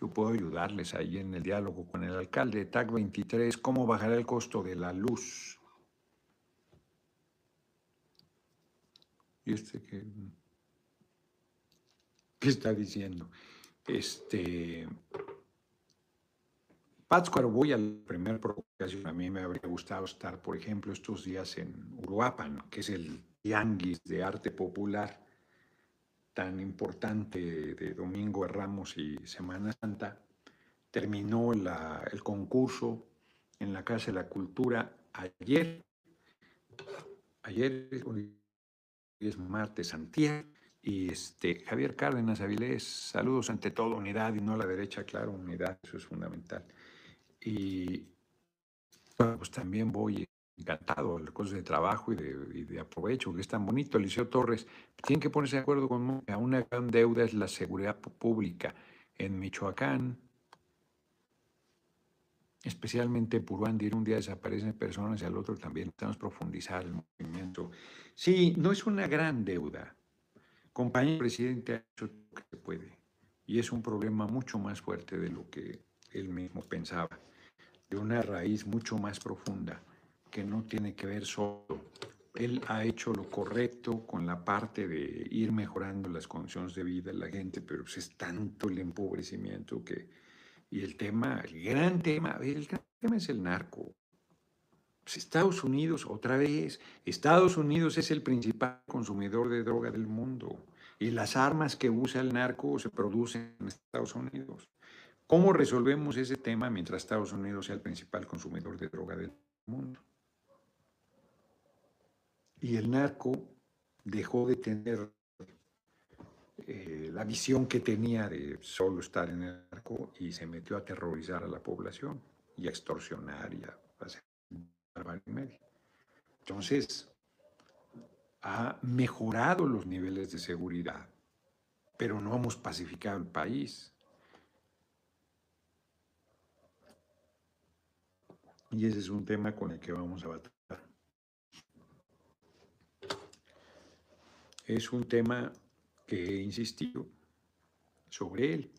Yo puedo ayudarles ahí en el diálogo con el alcalde. TAC 23, ¿cómo bajará el costo de la luz? ¿Y este qué, qué está diciendo? Este, Pátzcuaro, voy a la primera provocación. A mí me habría gustado estar, por ejemplo, estos días en Uruapan, que es el tianguis de arte popular tan importante de Domingo de Ramos y Semana Santa. Terminó el concurso en la Casa de la Cultura ayer. Ayer es martes, Santiago. Y este, Javier Cárdenas Avilés, saludos ante todo, unidad y no a la derecha, claro, unidad, eso es fundamental. Y pues también voy encantado, las cosas de trabajo y de, de aprovecho, que es tan bonito. Eliseo Torres, tienen que ponerse de acuerdo con Mónica, una gran deuda es la seguridad pública. En Michoacán, especialmente Puruándiro, un día desaparecen personas y al otro también. Necesitamos profundizar el movimiento. Sí, no es una gran deuda. Compañero presidente ha hecho lo que se puede. Y es un problema mucho más fuerte de lo que él mismo pensaba. De una raíz mucho más profunda que no tiene que ver solo. Él ha hecho lo correcto con la parte de ir mejorando las condiciones de vida de la gente, pero pues es tanto el empobrecimiento que... Y el tema, el gran tema, el gran tema es el narco. Pues Estados Unidos, otra vez, Estados Unidos es el principal consumidor de droga del mundo y las armas que usa el narco se producen en Estados Unidos. ¿Cómo resolvemos ese tema mientras Estados Unidos sea el principal consumidor de droga del mundo? Y el narco dejó de tener eh, la visión que tenía de solo estar en el narco y se metió a aterrorizar a la población y a extorsionar y a hacer y media. Entonces, ha mejorado los niveles de seguridad, pero no hemos pacificado el país. Y ese es un tema con el que vamos a batallar. Es un tema que he insistido sobre él.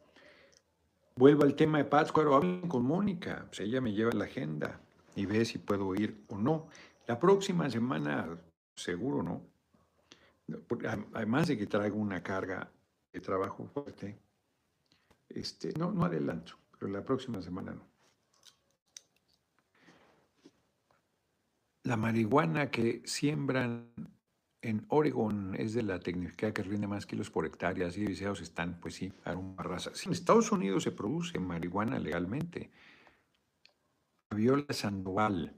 Vuelvo al tema de Pátzcuaro, hablen con Mónica, pues ella me lleva la agenda y ve si puedo ir o no. La próxima semana, seguro no. Además de que traigo una carga de trabajo fuerte, este, no, no adelanto, pero la próxima semana no. La marihuana que siembran en Oregon es de la tecnicidad que rinde más kilos por hectárea, así de viciados están, pues sí, a una raza. Sí, en Estados Unidos se produce marihuana legalmente. Viola Sandoval.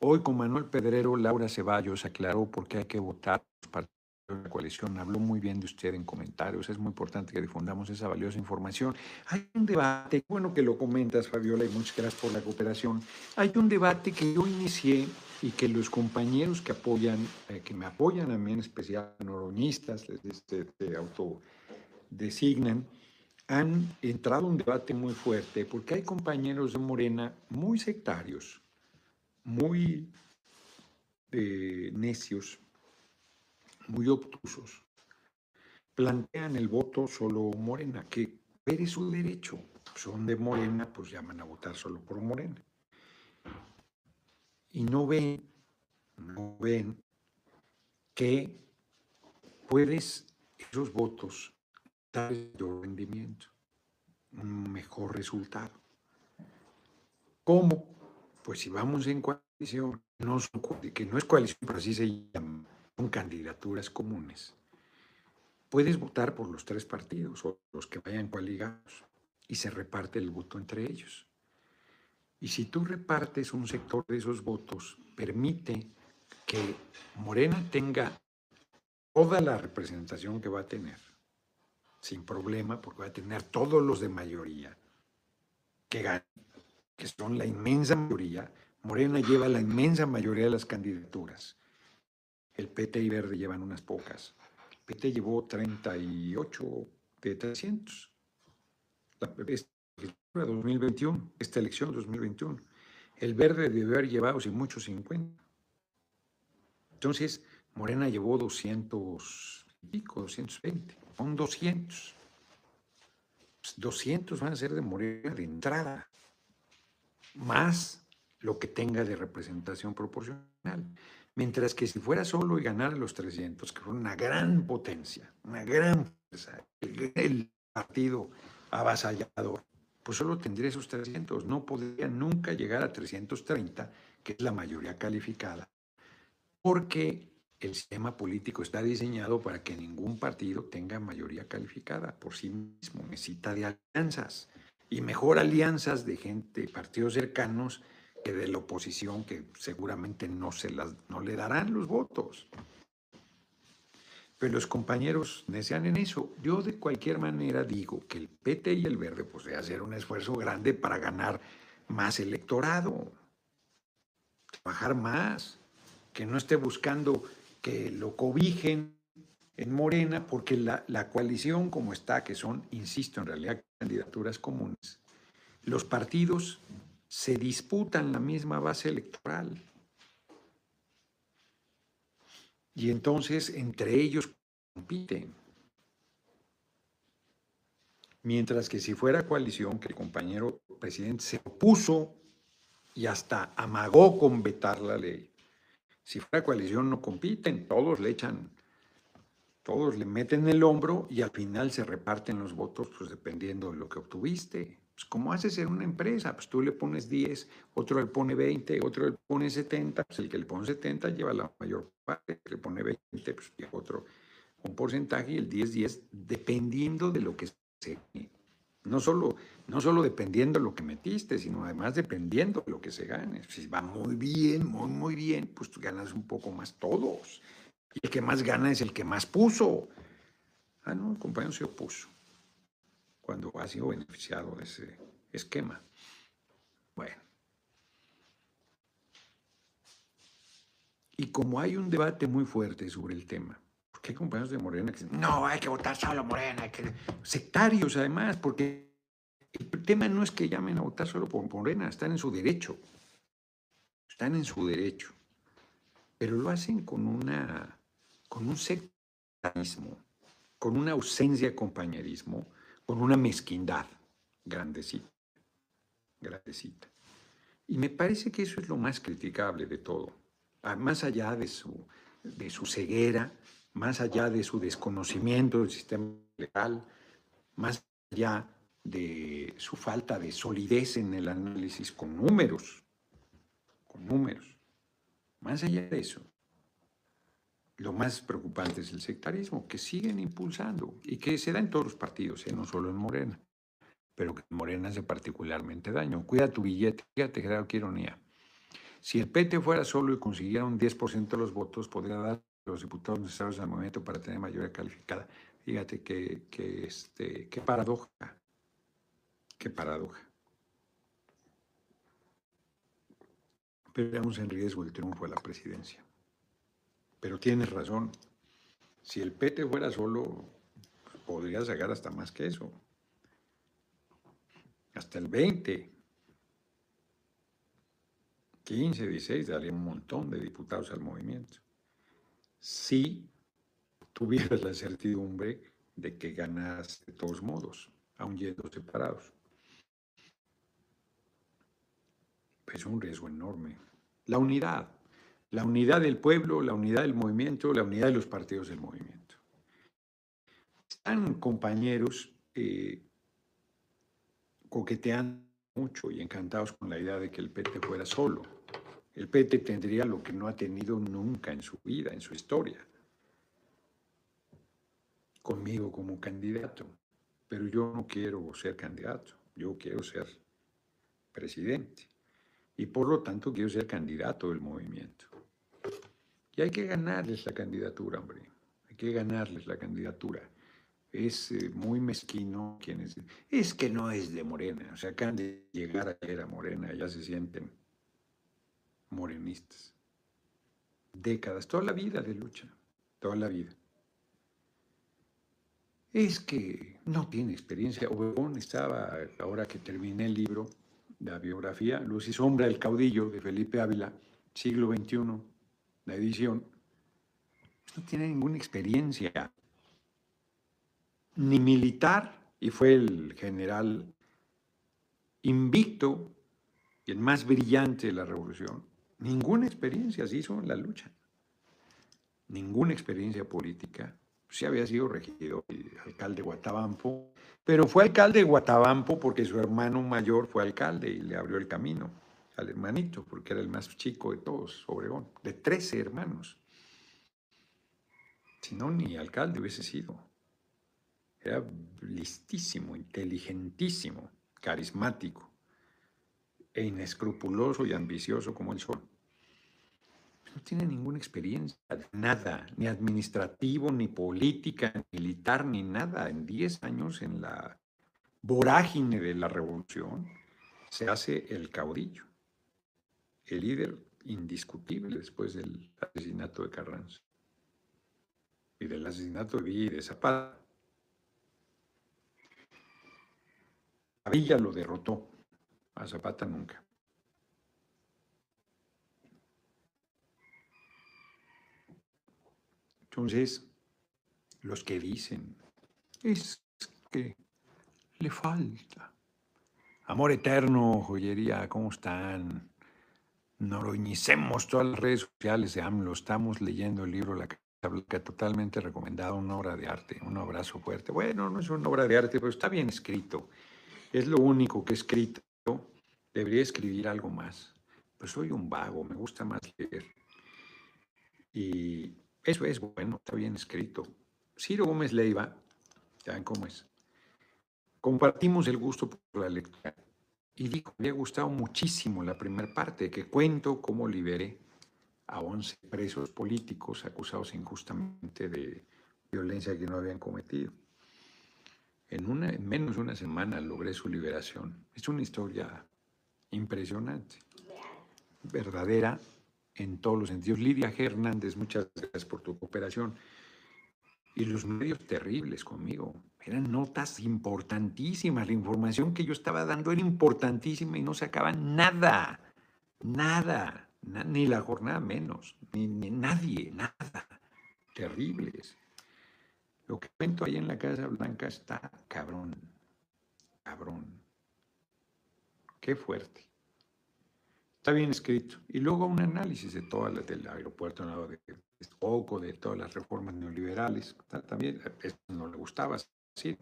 Hoy con Manuel Pedrero, Laura Ceballos aclaró por qué hay que votar los partidos de la coalición. Habló muy bien de usted en comentarios. Es muy importante que difundamos esa valiosa información. Hay un debate, bueno que lo comentas, Fabiola, y muchas gracias por la cooperación. Hay un debate que yo inicié y que los compañeros que apoyan, eh, que me apoyan a mí en especial, noroñistas, se autodesignan, han entrado a un debate muy fuerte porque hay compañeros de Morena muy sectarios, muy eh, necios, muy obtusos. Plantean el voto solo Morena, que ver es su derecho. Son de Morena, pues llaman a votar solo por Morena. Y no ven, no ven que puedes esos votos dar mayor rendimiento, un mejor resultado. ¿Cómo? Pues si vamos en coalición, no son que no es coalición, pero así se llama, son candidaturas comunes. Puedes votar por los tres partidos o los que vayan coaligados y se reparte el voto entre ellos. Y si tú repartes un sector de esos votos, permite que Morena tenga toda la representación que va a tener, sin problema, porque va a tener todos los de mayoría que ganen, que son la inmensa mayoría, Morena lleva la inmensa mayoría de las candidaturas. El PT y Verde llevan unas pocas. El PT llevó 38 de 300. La, 2021, esta elección 2021. El Verde debió haber llevado, sin mucho, 50. Entonces, Morena llevó 200 y pico, 220. Son 200. 200 van a ser de Morena de entrada, más lo que tenga de representación proporcional. Mientras que si fuera solo y ganara los 300, que fue una gran potencia, una gran fuerza, el, partido avasallador, pues solo tendría esos 300, no podría nunca llegar a 330, que es la mayoría calificada, porque el sistema político está diseñado para que ningún partido tenga mayoría calificada por sí mismo. Necesita de alianzas y mejor alianzas de gente, partidos cercanos que de la oposición que seguramente no, se las, no le darán los votos. Pero los compañeros desean en eso. Yo de cualquier manera digo que el PT y el Verde pues debe hacer un esfuerzo grande para ganar más electorado, trabajar más, que no esté buscando que lo cobijen en Morena, porque la, coalición como está, que son, insisto, en realidad candidaturas comunes, los partidos se disputan la misma base electoral. Y entonces entre ellos compiten. Mientras que si fuera coalición, que el compañero presidente se opuso y hasta amagó con vetar la ley, si fuera coalición no compiten, todos le echan, todos le meten el hombro y al final se reparten los votos pues dependiendo de lo que obtuviste. Pues como haces en una empresa, pues tú le pones 10, otro le pone 20, otro le pone 70, pues el que le pone 70 lleva la mayor parte, el que le pone 20, pues lleva otro un porcentaje y el 10-10 dependiendo de lo que se no solo, no solo dependiendo de lo que metiste, sino además dependiendo de lo que se gane. Si va muy bien, muy, muy bien, pues tú ganas un poco más todos. Y el que más gana es el que más puso. Ah, no, el compañero se opuso cuando ha sido beneficiado de ese esquema. Bueno. Y como hay un debate muy fuerte sobre el tema, porque hay compañeros de Morena que dicen, no, hay que votar solo Morena, hay que... sectarios además, porque el tema no es que llamen a votar solo por Morena, están en su derecho, están en su derecho, pero lo hacen con, una, con un sectarismo, con una ausencia de compañerismo, con una mezquindad grandecita, grandecita. Y me parece que eso es lo más criticable de todo, ah, más allá de su, de su ceguera, más allá de su desconocimiento del sistema legal, más allá de su falta de solidez en el análisis con números, con números. Más allá de eso, lo más preocupante es el sectarismo, que siguen impulsando y que se da en todos los partidos, ¿eh? no solo en Morena, pero que en Morena hace particularmente daño. Cuida tu billete, fíjate, Gerardo, qué ironía. Si el PT fuera solo y consiguiera un 10% de los votos, podría dar los diputados necesarios al momento para tener mayoría calificada. Fíjate que, este, qué paradoja, qué paradoja. Pero en riesgo el triunfo de la presidencia. Pero tienes razón. Si el PT fuera solo, podría sacar hasta más que eso. Hasta el 20. 15, 16, daría un montón de diputados al movimiento si tuvieras la certidumbre de que ganas de todos modos, aun yendo separados. Es un riesgo enorme. La unidad, la unidad del pueblo, la unidad del movimiento, la unidad de los partidos del movimiento. Están compañeros eh, coqueteando mucho y encantados con la idea de que el PT fuera solo el PT tendría lo que no ha tenido nunca en su vida, en su historia. Conmigo como candidato. Pero yo no quiero ser candidato, yo quiero ser presidente. Y por lo tanto quiero ser candidato del movimiento. Y hay que ganarles la candidatura, hombre. Hay que ganarles la candidatura. Es eh, muy mezquino quienes... Es que no es de Morena. O sea, acaban de llegar ayer a Morena, ya se sienten morenistas. Décadas, toda la vida de lucha, toda la vida. Es que no tiene experiencia. Obregón estaba, ahora que terminé el libro, la biografía, Luz y Sombra, el caudillo de Felipe Ávila, siglo XXI, la edición, no tiene ninguna experiencia, ni militar, y fue el general invicto y el más brillante de la revolución. Ninguna experiencia se hizo en la lucha, ninguna experiencia política. Sí había sido regidor y alcalde de Guatabampo, pero fue alcalde de Guatabampo porque su hermano mayor fue alcalde y le abrió el camino al hermanito, porque era el más chico de todos, Obregón, de 13 hermanos. Si no, ni alcalde hubiese sido. Era listísimo, inteligentísimo, carismático e inescrupuloso y ambicioso como el sol. No tiene ninguna experiencia, nada, ni administrativo, ni política, ni militar, ni nada. En 10 años en la vorágine de la revolución se hace el caudillo, el líder indiscutible después del asesinato de Carranza y del asesinato de Villa y de Zapata. A Villa lo derrotó, a Zapata nunca. Entonces, los que dicen, es que le falta. Amor eterno, joyería, ¿cómo están? Noroñicemos todas las redes sociales de AMLO. Estamos leyendo el libro La Casa totalmente recomendado, una obra de arte, un abrazo fuerte. Bueno, no es una obra de arte, pero está bien escrito. Es lo único que he escrito. Debería escribir algo más. Pues soy un vago, me gusta más leer. Y eso es bueno, está bien escrito. Ciro Gómez Leiva, ya ven cómo es. Compartimos el gusto por la lectura y dijo, me había gustado muchísimo la primera parte, que cuento cómo liberé a 11 presos políticos acusados injustamente de violencia que no habían cometido. En, una, en menos de una semana logré su liberación. Es una historia impresionante, verdadera en todos los sentidos. Lidia. Hernández, muchas gracias por tu cooperación. Y los medios terribles conmigo. Eran notas importantísimas. La información que yo estaba dando era importantísima y no sacaba nada. Nada. ni la jornada menos. Ni, ni, nadie. Nada. Terribles. Lo que cuento ahí en la Casa Blanca está cabrón. Cabrón. Qué fuerte. Está bien escrito. Y luego un análisis de todas las del aeropuerto de poco, de todas las reformas neoliberales. También eso no le gustaba, sí.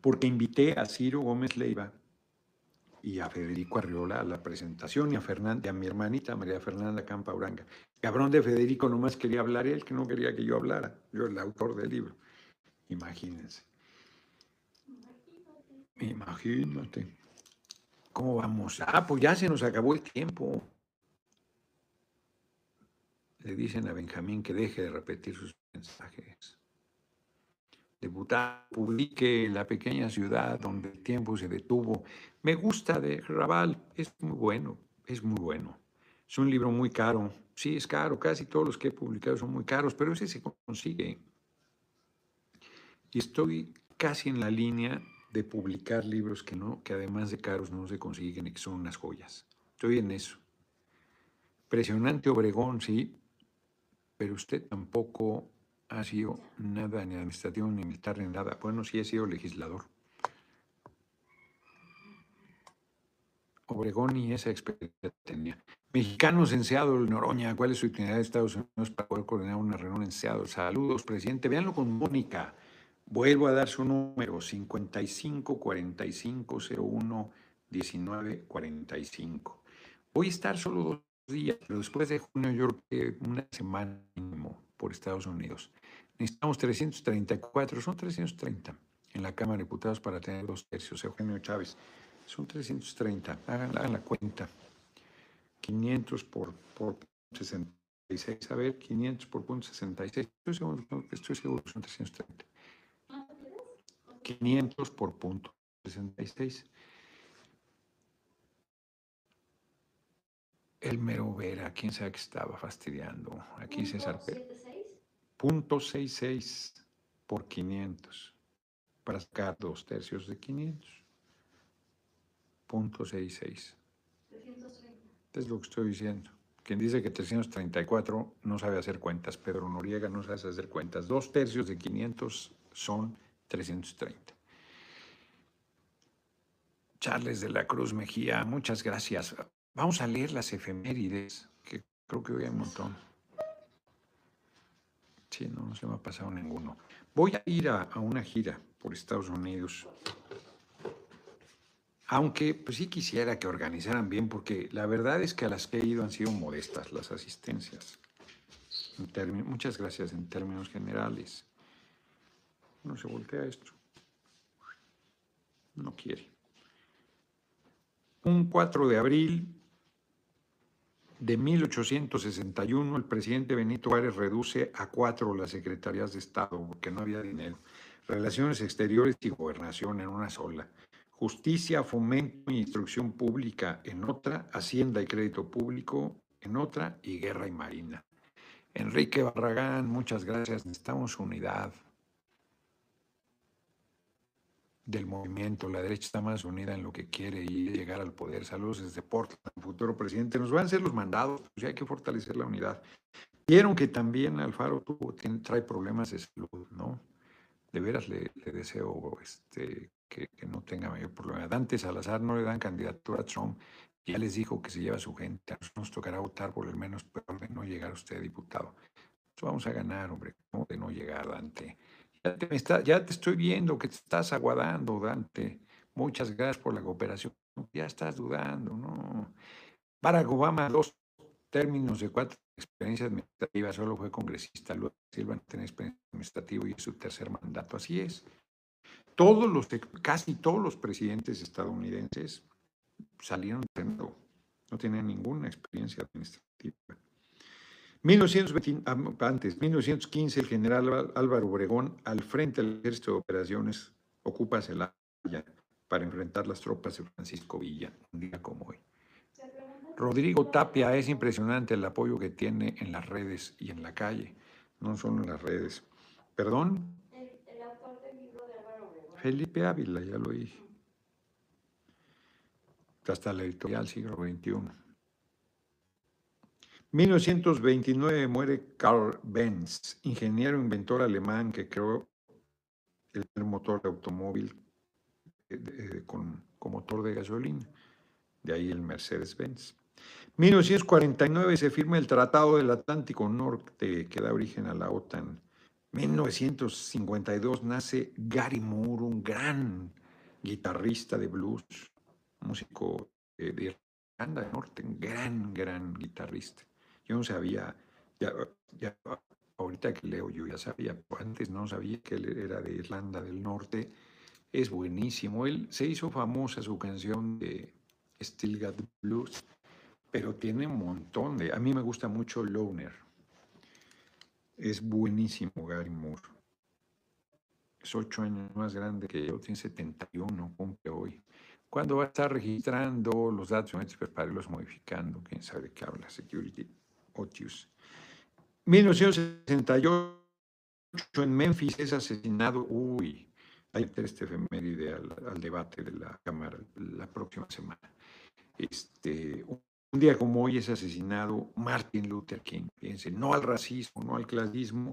Porque invité a Ciro Gómez Leiva y a Federico Arriola a la presentación y a, Fernanda, a mi hermanita María Fernanda Campa Uranga. Cabrón de Federico nomás quería hablar él, que no quería que yo hablara. Yo, el autor del libro. Imagínense. Imagínate. ¿Cómo vamos? Ah, pues ya se nos acabó el tiempo. Le dicen a Benjamín que deje de repetir sus mensajes. Diputado, publique La pequeña ciudad donde el tiempo se detuvo. Me gusta de Raval, es muy bueno, es muy bueno. Es un libro muy caro. Sí, es caro, casi todos los que he publicado son muy caros, pero ese se consigue. Y estoy casi en la línea de publicar libros que, no, que además de caros no se consiguen y que son unas joyas. Estoy en eso. Impresionante Obregón, sí, pero usted tampoco ha sido nada ni administrativo ni militar ni nada. Bueno, sí he sido legislador. Obregón y esa experiencia tenía. Mexicanos en Seattle, Noroña, ¿cuál es su itinerario de Estados Unidos para poder coordinar una reunión en Seattle? Saludos, presidente. Véanlo con Mónica. Vuelvo a dar su número, 55 45 01 19 45. Voy a estar solo dos días, pero después de junio yo creo que una semana mínimo por Estados Unidos. Necesitamos 334, son 330 en la Cámara de Diputados para tener dos tercios. Eugenio Chávez, son 330, hagan, la cuenta. 500 por, por 66, a ver, 500 por punto 66, estoy seguro, estoy seguro que son 330. 500 por punto 66. El mero Vera, quién sabe que estaba fastidiando. Aquí César Pérez. 76. Punto 66 por 500 para sacar dos tercios de 500. Punto 66. 330. Es lo que estoy diciendo. Quien dice que 334 no sabe hacer cuentas. Pedro Noriega no sabe hacer cuentas. Dos tercios de 500 son 330. Charles de la Cruz Mejía, muchas gracias. Vamos a leer las efemérides, que creo que hoy hay un montón. Sí, no, no se me ha pasado ninguno. Voy a ir a, una gira por Estados Unidos. Aunque, pues sí quisiera que organizaran bien, porque la verdad es que a las que he ido han sido modestas las asistencias. En muchas gracias en términos generales. No se voltea esto. No quiere. Un 4 de abril de 1861, el presidente Benito Juárez reduce a cuatro las secretarías de Estado porque no había dinero. Relaciones exteriores y gobernación en una sola. Justicia, fomento e instrucción pública en otra. Hacienda y crédito público en otra. Y guerra y marina. Enrique Barragán, muchas gracias. Necesitamos unidad del movimiento. La derecha está más unida en lo que quiere y llegar al poder. Saludos desde Portland, futuro presidente. Nos van a hacer los mandados, pues hay que fortalecer la unidad. Vieron que también Alfaro tuvo, trae problemas de salud, ¿no? De veras le, deseo este, que, no tenga mayor problema. Dante Salazar no le dan candidatura a Trump. Ya les dijo que se lleva su gente. A nosotros nos tocará votar por el menos peor de no llegar usted, diputado. Entonces vamos a ganar, hombre. ¿Cómo de no llegar, Dante? Ya te, estoy viendo que te estás aguadando, Dante. Muchas gracias por la cooperación. Ya estás dudando, ¿no? Barack Obama, dos términos de cuatro experiencias administrativas, solo fue congresista, luego Silva no tiene experiencia administrativa y es su tercer mandato. Así es. Todos los, casi todos los presidentes estadounidenses salieron de nuevo. No tienen ninguna experiencia administrativa. 1920, ah, antes, 1915, el general Ál- Álvaro Obregón, al frente del ejército de operaciones, ocupa Celaya para enfrentar las tropas de Francisco Villa, un día como hoy. Rodrigo Tapia, es impresionante el apoyo que tiene en las redes y en la calle, no solo en las redes. Perdón, El, el autor del libro de Álvaro Obregón. Felipe Ávila, ya lo dije. Hasta la editorial siglo XXI. 1929 muere Carl Benz, ingeniero inventor alemán que creó el motor de automóvil eh, eh, con, con motor de gasolina. De ahí el Mercedes-Benz. 1949 se firma el Tratado del Atlántico Norte que da origen a la OTAN. 1952 nace Gary Moore, un gran guitarrista de blues, músico eh, de Irlanda del Norte, un gran, gran guitarrista. Yo no sabía, ya, ahorita que leo yo ya sabía, antes no sabía que él era de Irlanda del Norte. Es buenísimo. Él se hizo famosa su canción de Still Got Blues, pero tiene un montón de... A mí me gusta mucho Loner. Es buenísimo Gary Moore. Es ocho años más grande que yo, tiene 71, cumple hoy. ¿Cuándo va a estar registrando los datos para irlos modificando? ¿Quién sabe qué habla? Security Otius. 1968 en Memphis es asesinado. Uy, hay que este efeméride al, al debate de la Cámara la próxima semana. Este, un día como hoy es asesinado Martin Luther King. Fíjense, no al racismo, no al clasismo.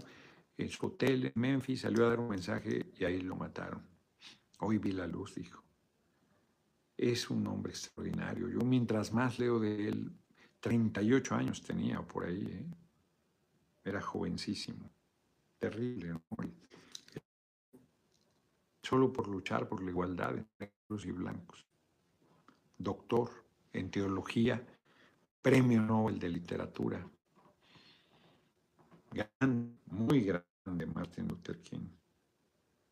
En su hotel en Memphis salió a dar un mensaje y ahí lo mataron. Hoy vi la luz, dijo. Es un hombre extraordinario. Yo mientras más leo de él, 38 años tenía por ahí. ¿eh? Era jovencísimo. Terrible, ¿no? Solo por luchar por la igualdad entre negros y blancos. Doctor en teología, premio Nobel de literatura. Gran, muy grande Martin Luther King.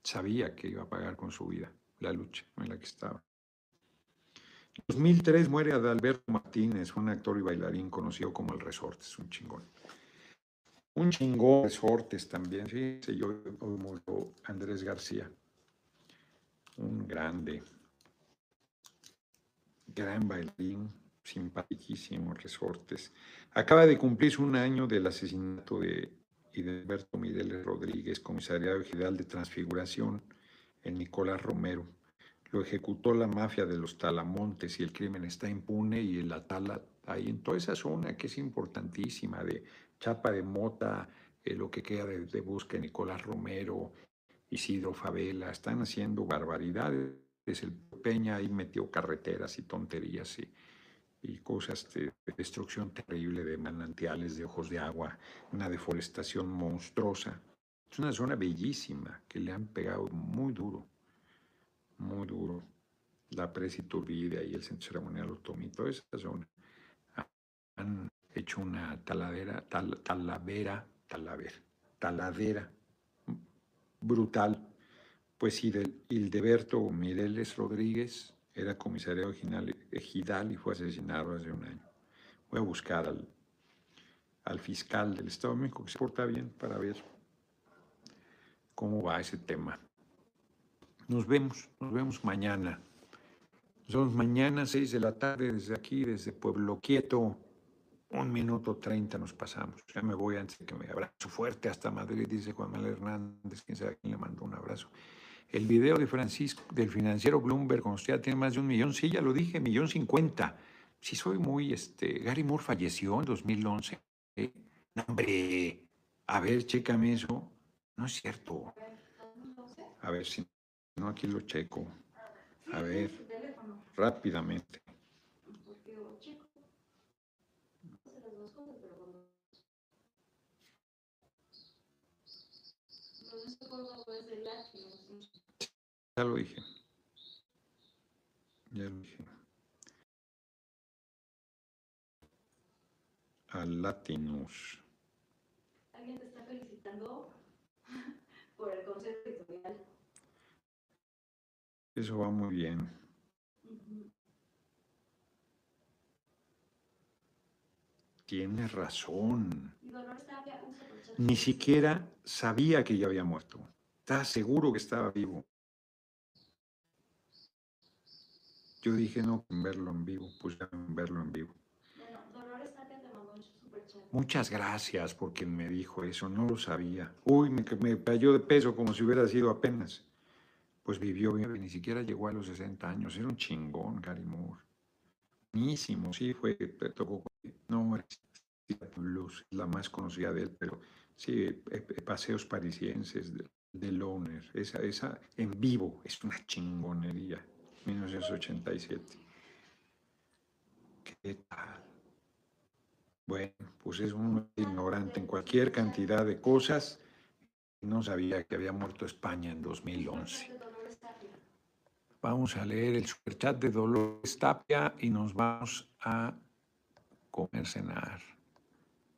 Sabía que iba a pagar con su vida la lucha en la que estaba. En 2003 muere Adalberto Martínez, un actor y bailarín conocido como El Resortes, un chingón. Un chingón Resortes también, sí, sí, yo murió Andrés García, un grande, gran bailarín, simpaticísimo Resortes. Acaba de cumplirse un año del asesinato de Alberto Mireles Rodríguez, comisariado general de transfiguración en Nicolás Romero. Lo ejecutó la mafia de los talamontes y el crimen está impune y la tala ahí en toda esa zona que es importantísima de Chapa de Mota, eh, lo que queda de, Busca, Nicolás Romero, Isidro Favela, están haciendo barbaridades. El Peña ahí metió carreteras y tonterías y, y cosas de destrucción terrible de manantiales, de ojos de agua, una deforestación monstruosa. Es una zona bellísima que le han pegado muy duro, muy duro. La Presa Iturbide y el Centro Ceremonial Otomí, toda esa zona. Han hecho una taladera, tal, talavera, talavera, taladera brutal. Pues Hildeberto Mireles Rodríguez era comisario original ejidal y fue asesinado hace un año. Voy a buscar al, al fiscal del Estado de México que se porta bien para ver cómo va ese tema. Nos vemos, nos vemos mañana. Nos vemos mañana, 6 de la tarde, desde aquí, desde Pueblo Quieto. Un minuto treinta nos pasamos. Ya me voy antes de que me abrazo fuerte hasta Madrid, dice Juan Manuel Hernández, quién sabe quién le mandó un abrazo. El video de Francisco, del financiero Bloomberg, cuando usted ya tiene más de un millón, sí, ya lo dije, millón cincuenta. Sí, soy muy, este, Gary Moore falleció en 2011. hombre, a ver, chécame eso. No es cierto. A ver si, no, aquí lo checo. A ver, rápidamente. Ya lo dije. Ya lo dije. Al Latinus. Alguien te está felicitando por el consejo editorial. Eso va muy bien. Tienes razón. Ni siquiera sabía que ya había muerto. Estaba seguro que estaba vivo. Yo dije, no, verlo en vivo, pues ya verlo en vivo. Muchas gracias por quien me dijo eso, no lo sabía. Uy, me cayó de peso como si hubiera sido apenas. Pues vivió bien, ni siquiera llegó a los 60 años. Era un chingón, Gary Moore. Buenísimo, sí, fue, tocó. No, es la más conocida de él, pero sí, eh, eh, Paseos Parisienses de, de esa, esa en vivo es una chingonería. 1987. ¿Qué tal? Bueno, pues es un ignorante en cualquier cantidad de cosas. No sabía que había muerto España en 2011. Vamos a leer el superchat de Dolores Tapia y nos vamos a comer cenar.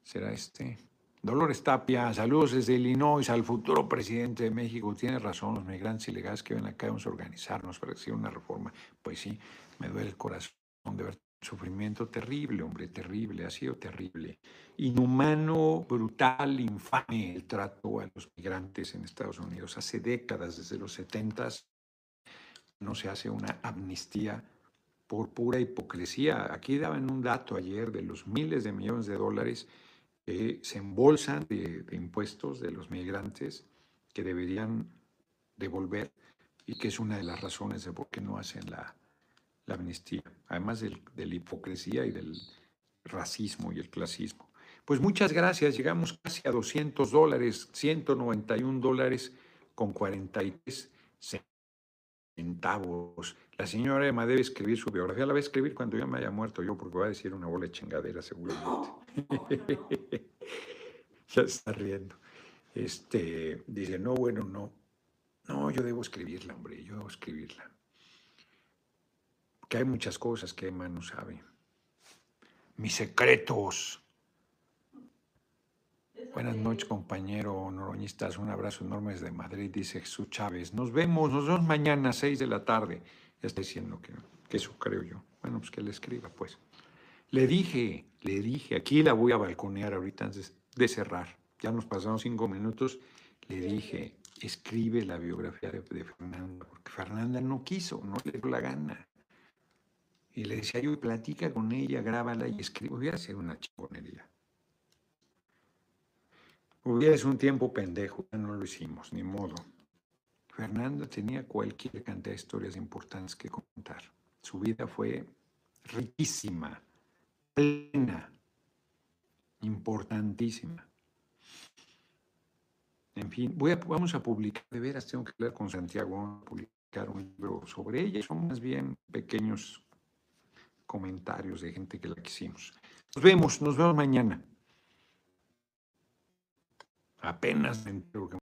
¿Será este? Dolores Tapia, saludos desde Illinois al futuro presidente de México. Tiene razón, los migrantes ilegales que ven acá debemos organizarnos para hacer una reforma. Pues sí, me duele el corazón de ver sufrimiento terrible, hombre, terrible, ha sido terrible. Inhumano, brutal, infame el trato a los migrantes en Estados Unidos. Hace décadas, desde los 70, no se hace una amnistía por pura hipocresía. Aquí daban un dato ayer de los miles de millones de dólares que se embolsan de, impuestos de los migrantes que deberían devolver y que es una de las razones de por qué no hacen la, amnistía, además de la hipocresía y del racismo y el clasismo. Pues muchas gracias, llegamos casi a 200 dólares, 191 dólares con 43 centavos. La señora Emma debe escribir su biografía, la va a escribir cuando ya me haya muerto yo, porque va a decir una bola de chingadera seguramente. ya está riendo. Este, dice, no, bueno, no. No, yo debo escribirla, hombre, yo debo escribirla. Que hay muchas cosas que Emma no sabe. Mis secretos. Buenas noches, compañero noroñistas. Un abrazo enorme desde Madrid, dice Jesús Chávez. Nos vemos, nos vemos mañana a 6 de la tarde. Ya está diciendo que, que eso creo yo. Bueno, pues que le escriba, pues. Le dije, le dije, aquí la voy a balconear ahorita antes de cerrar. Ya nos pasamos cinco minutos. Le dije, escribe la biografía de, Fernanda, porque Fernanda no quiso, no le dio la gana. Y le decía yo, platica con ella, grábala y escribe. Hubiera sido una chingonería. Hubiera sido un tiempo pendejo, ya no lo hicimos, ni modo. Fernanda tenía cualquier cantidad de historias importantes que contar. Su vida fue riquísima, plena, importantísima. En fin, voy a, vamos a publicar, de veras tengo que hablar con Santiago, vamos a publicar un libro sobre ella. Son más bien pequeños comentarios de gente que la quisimos. Nos vemos, nos vemos mañana. Apenas que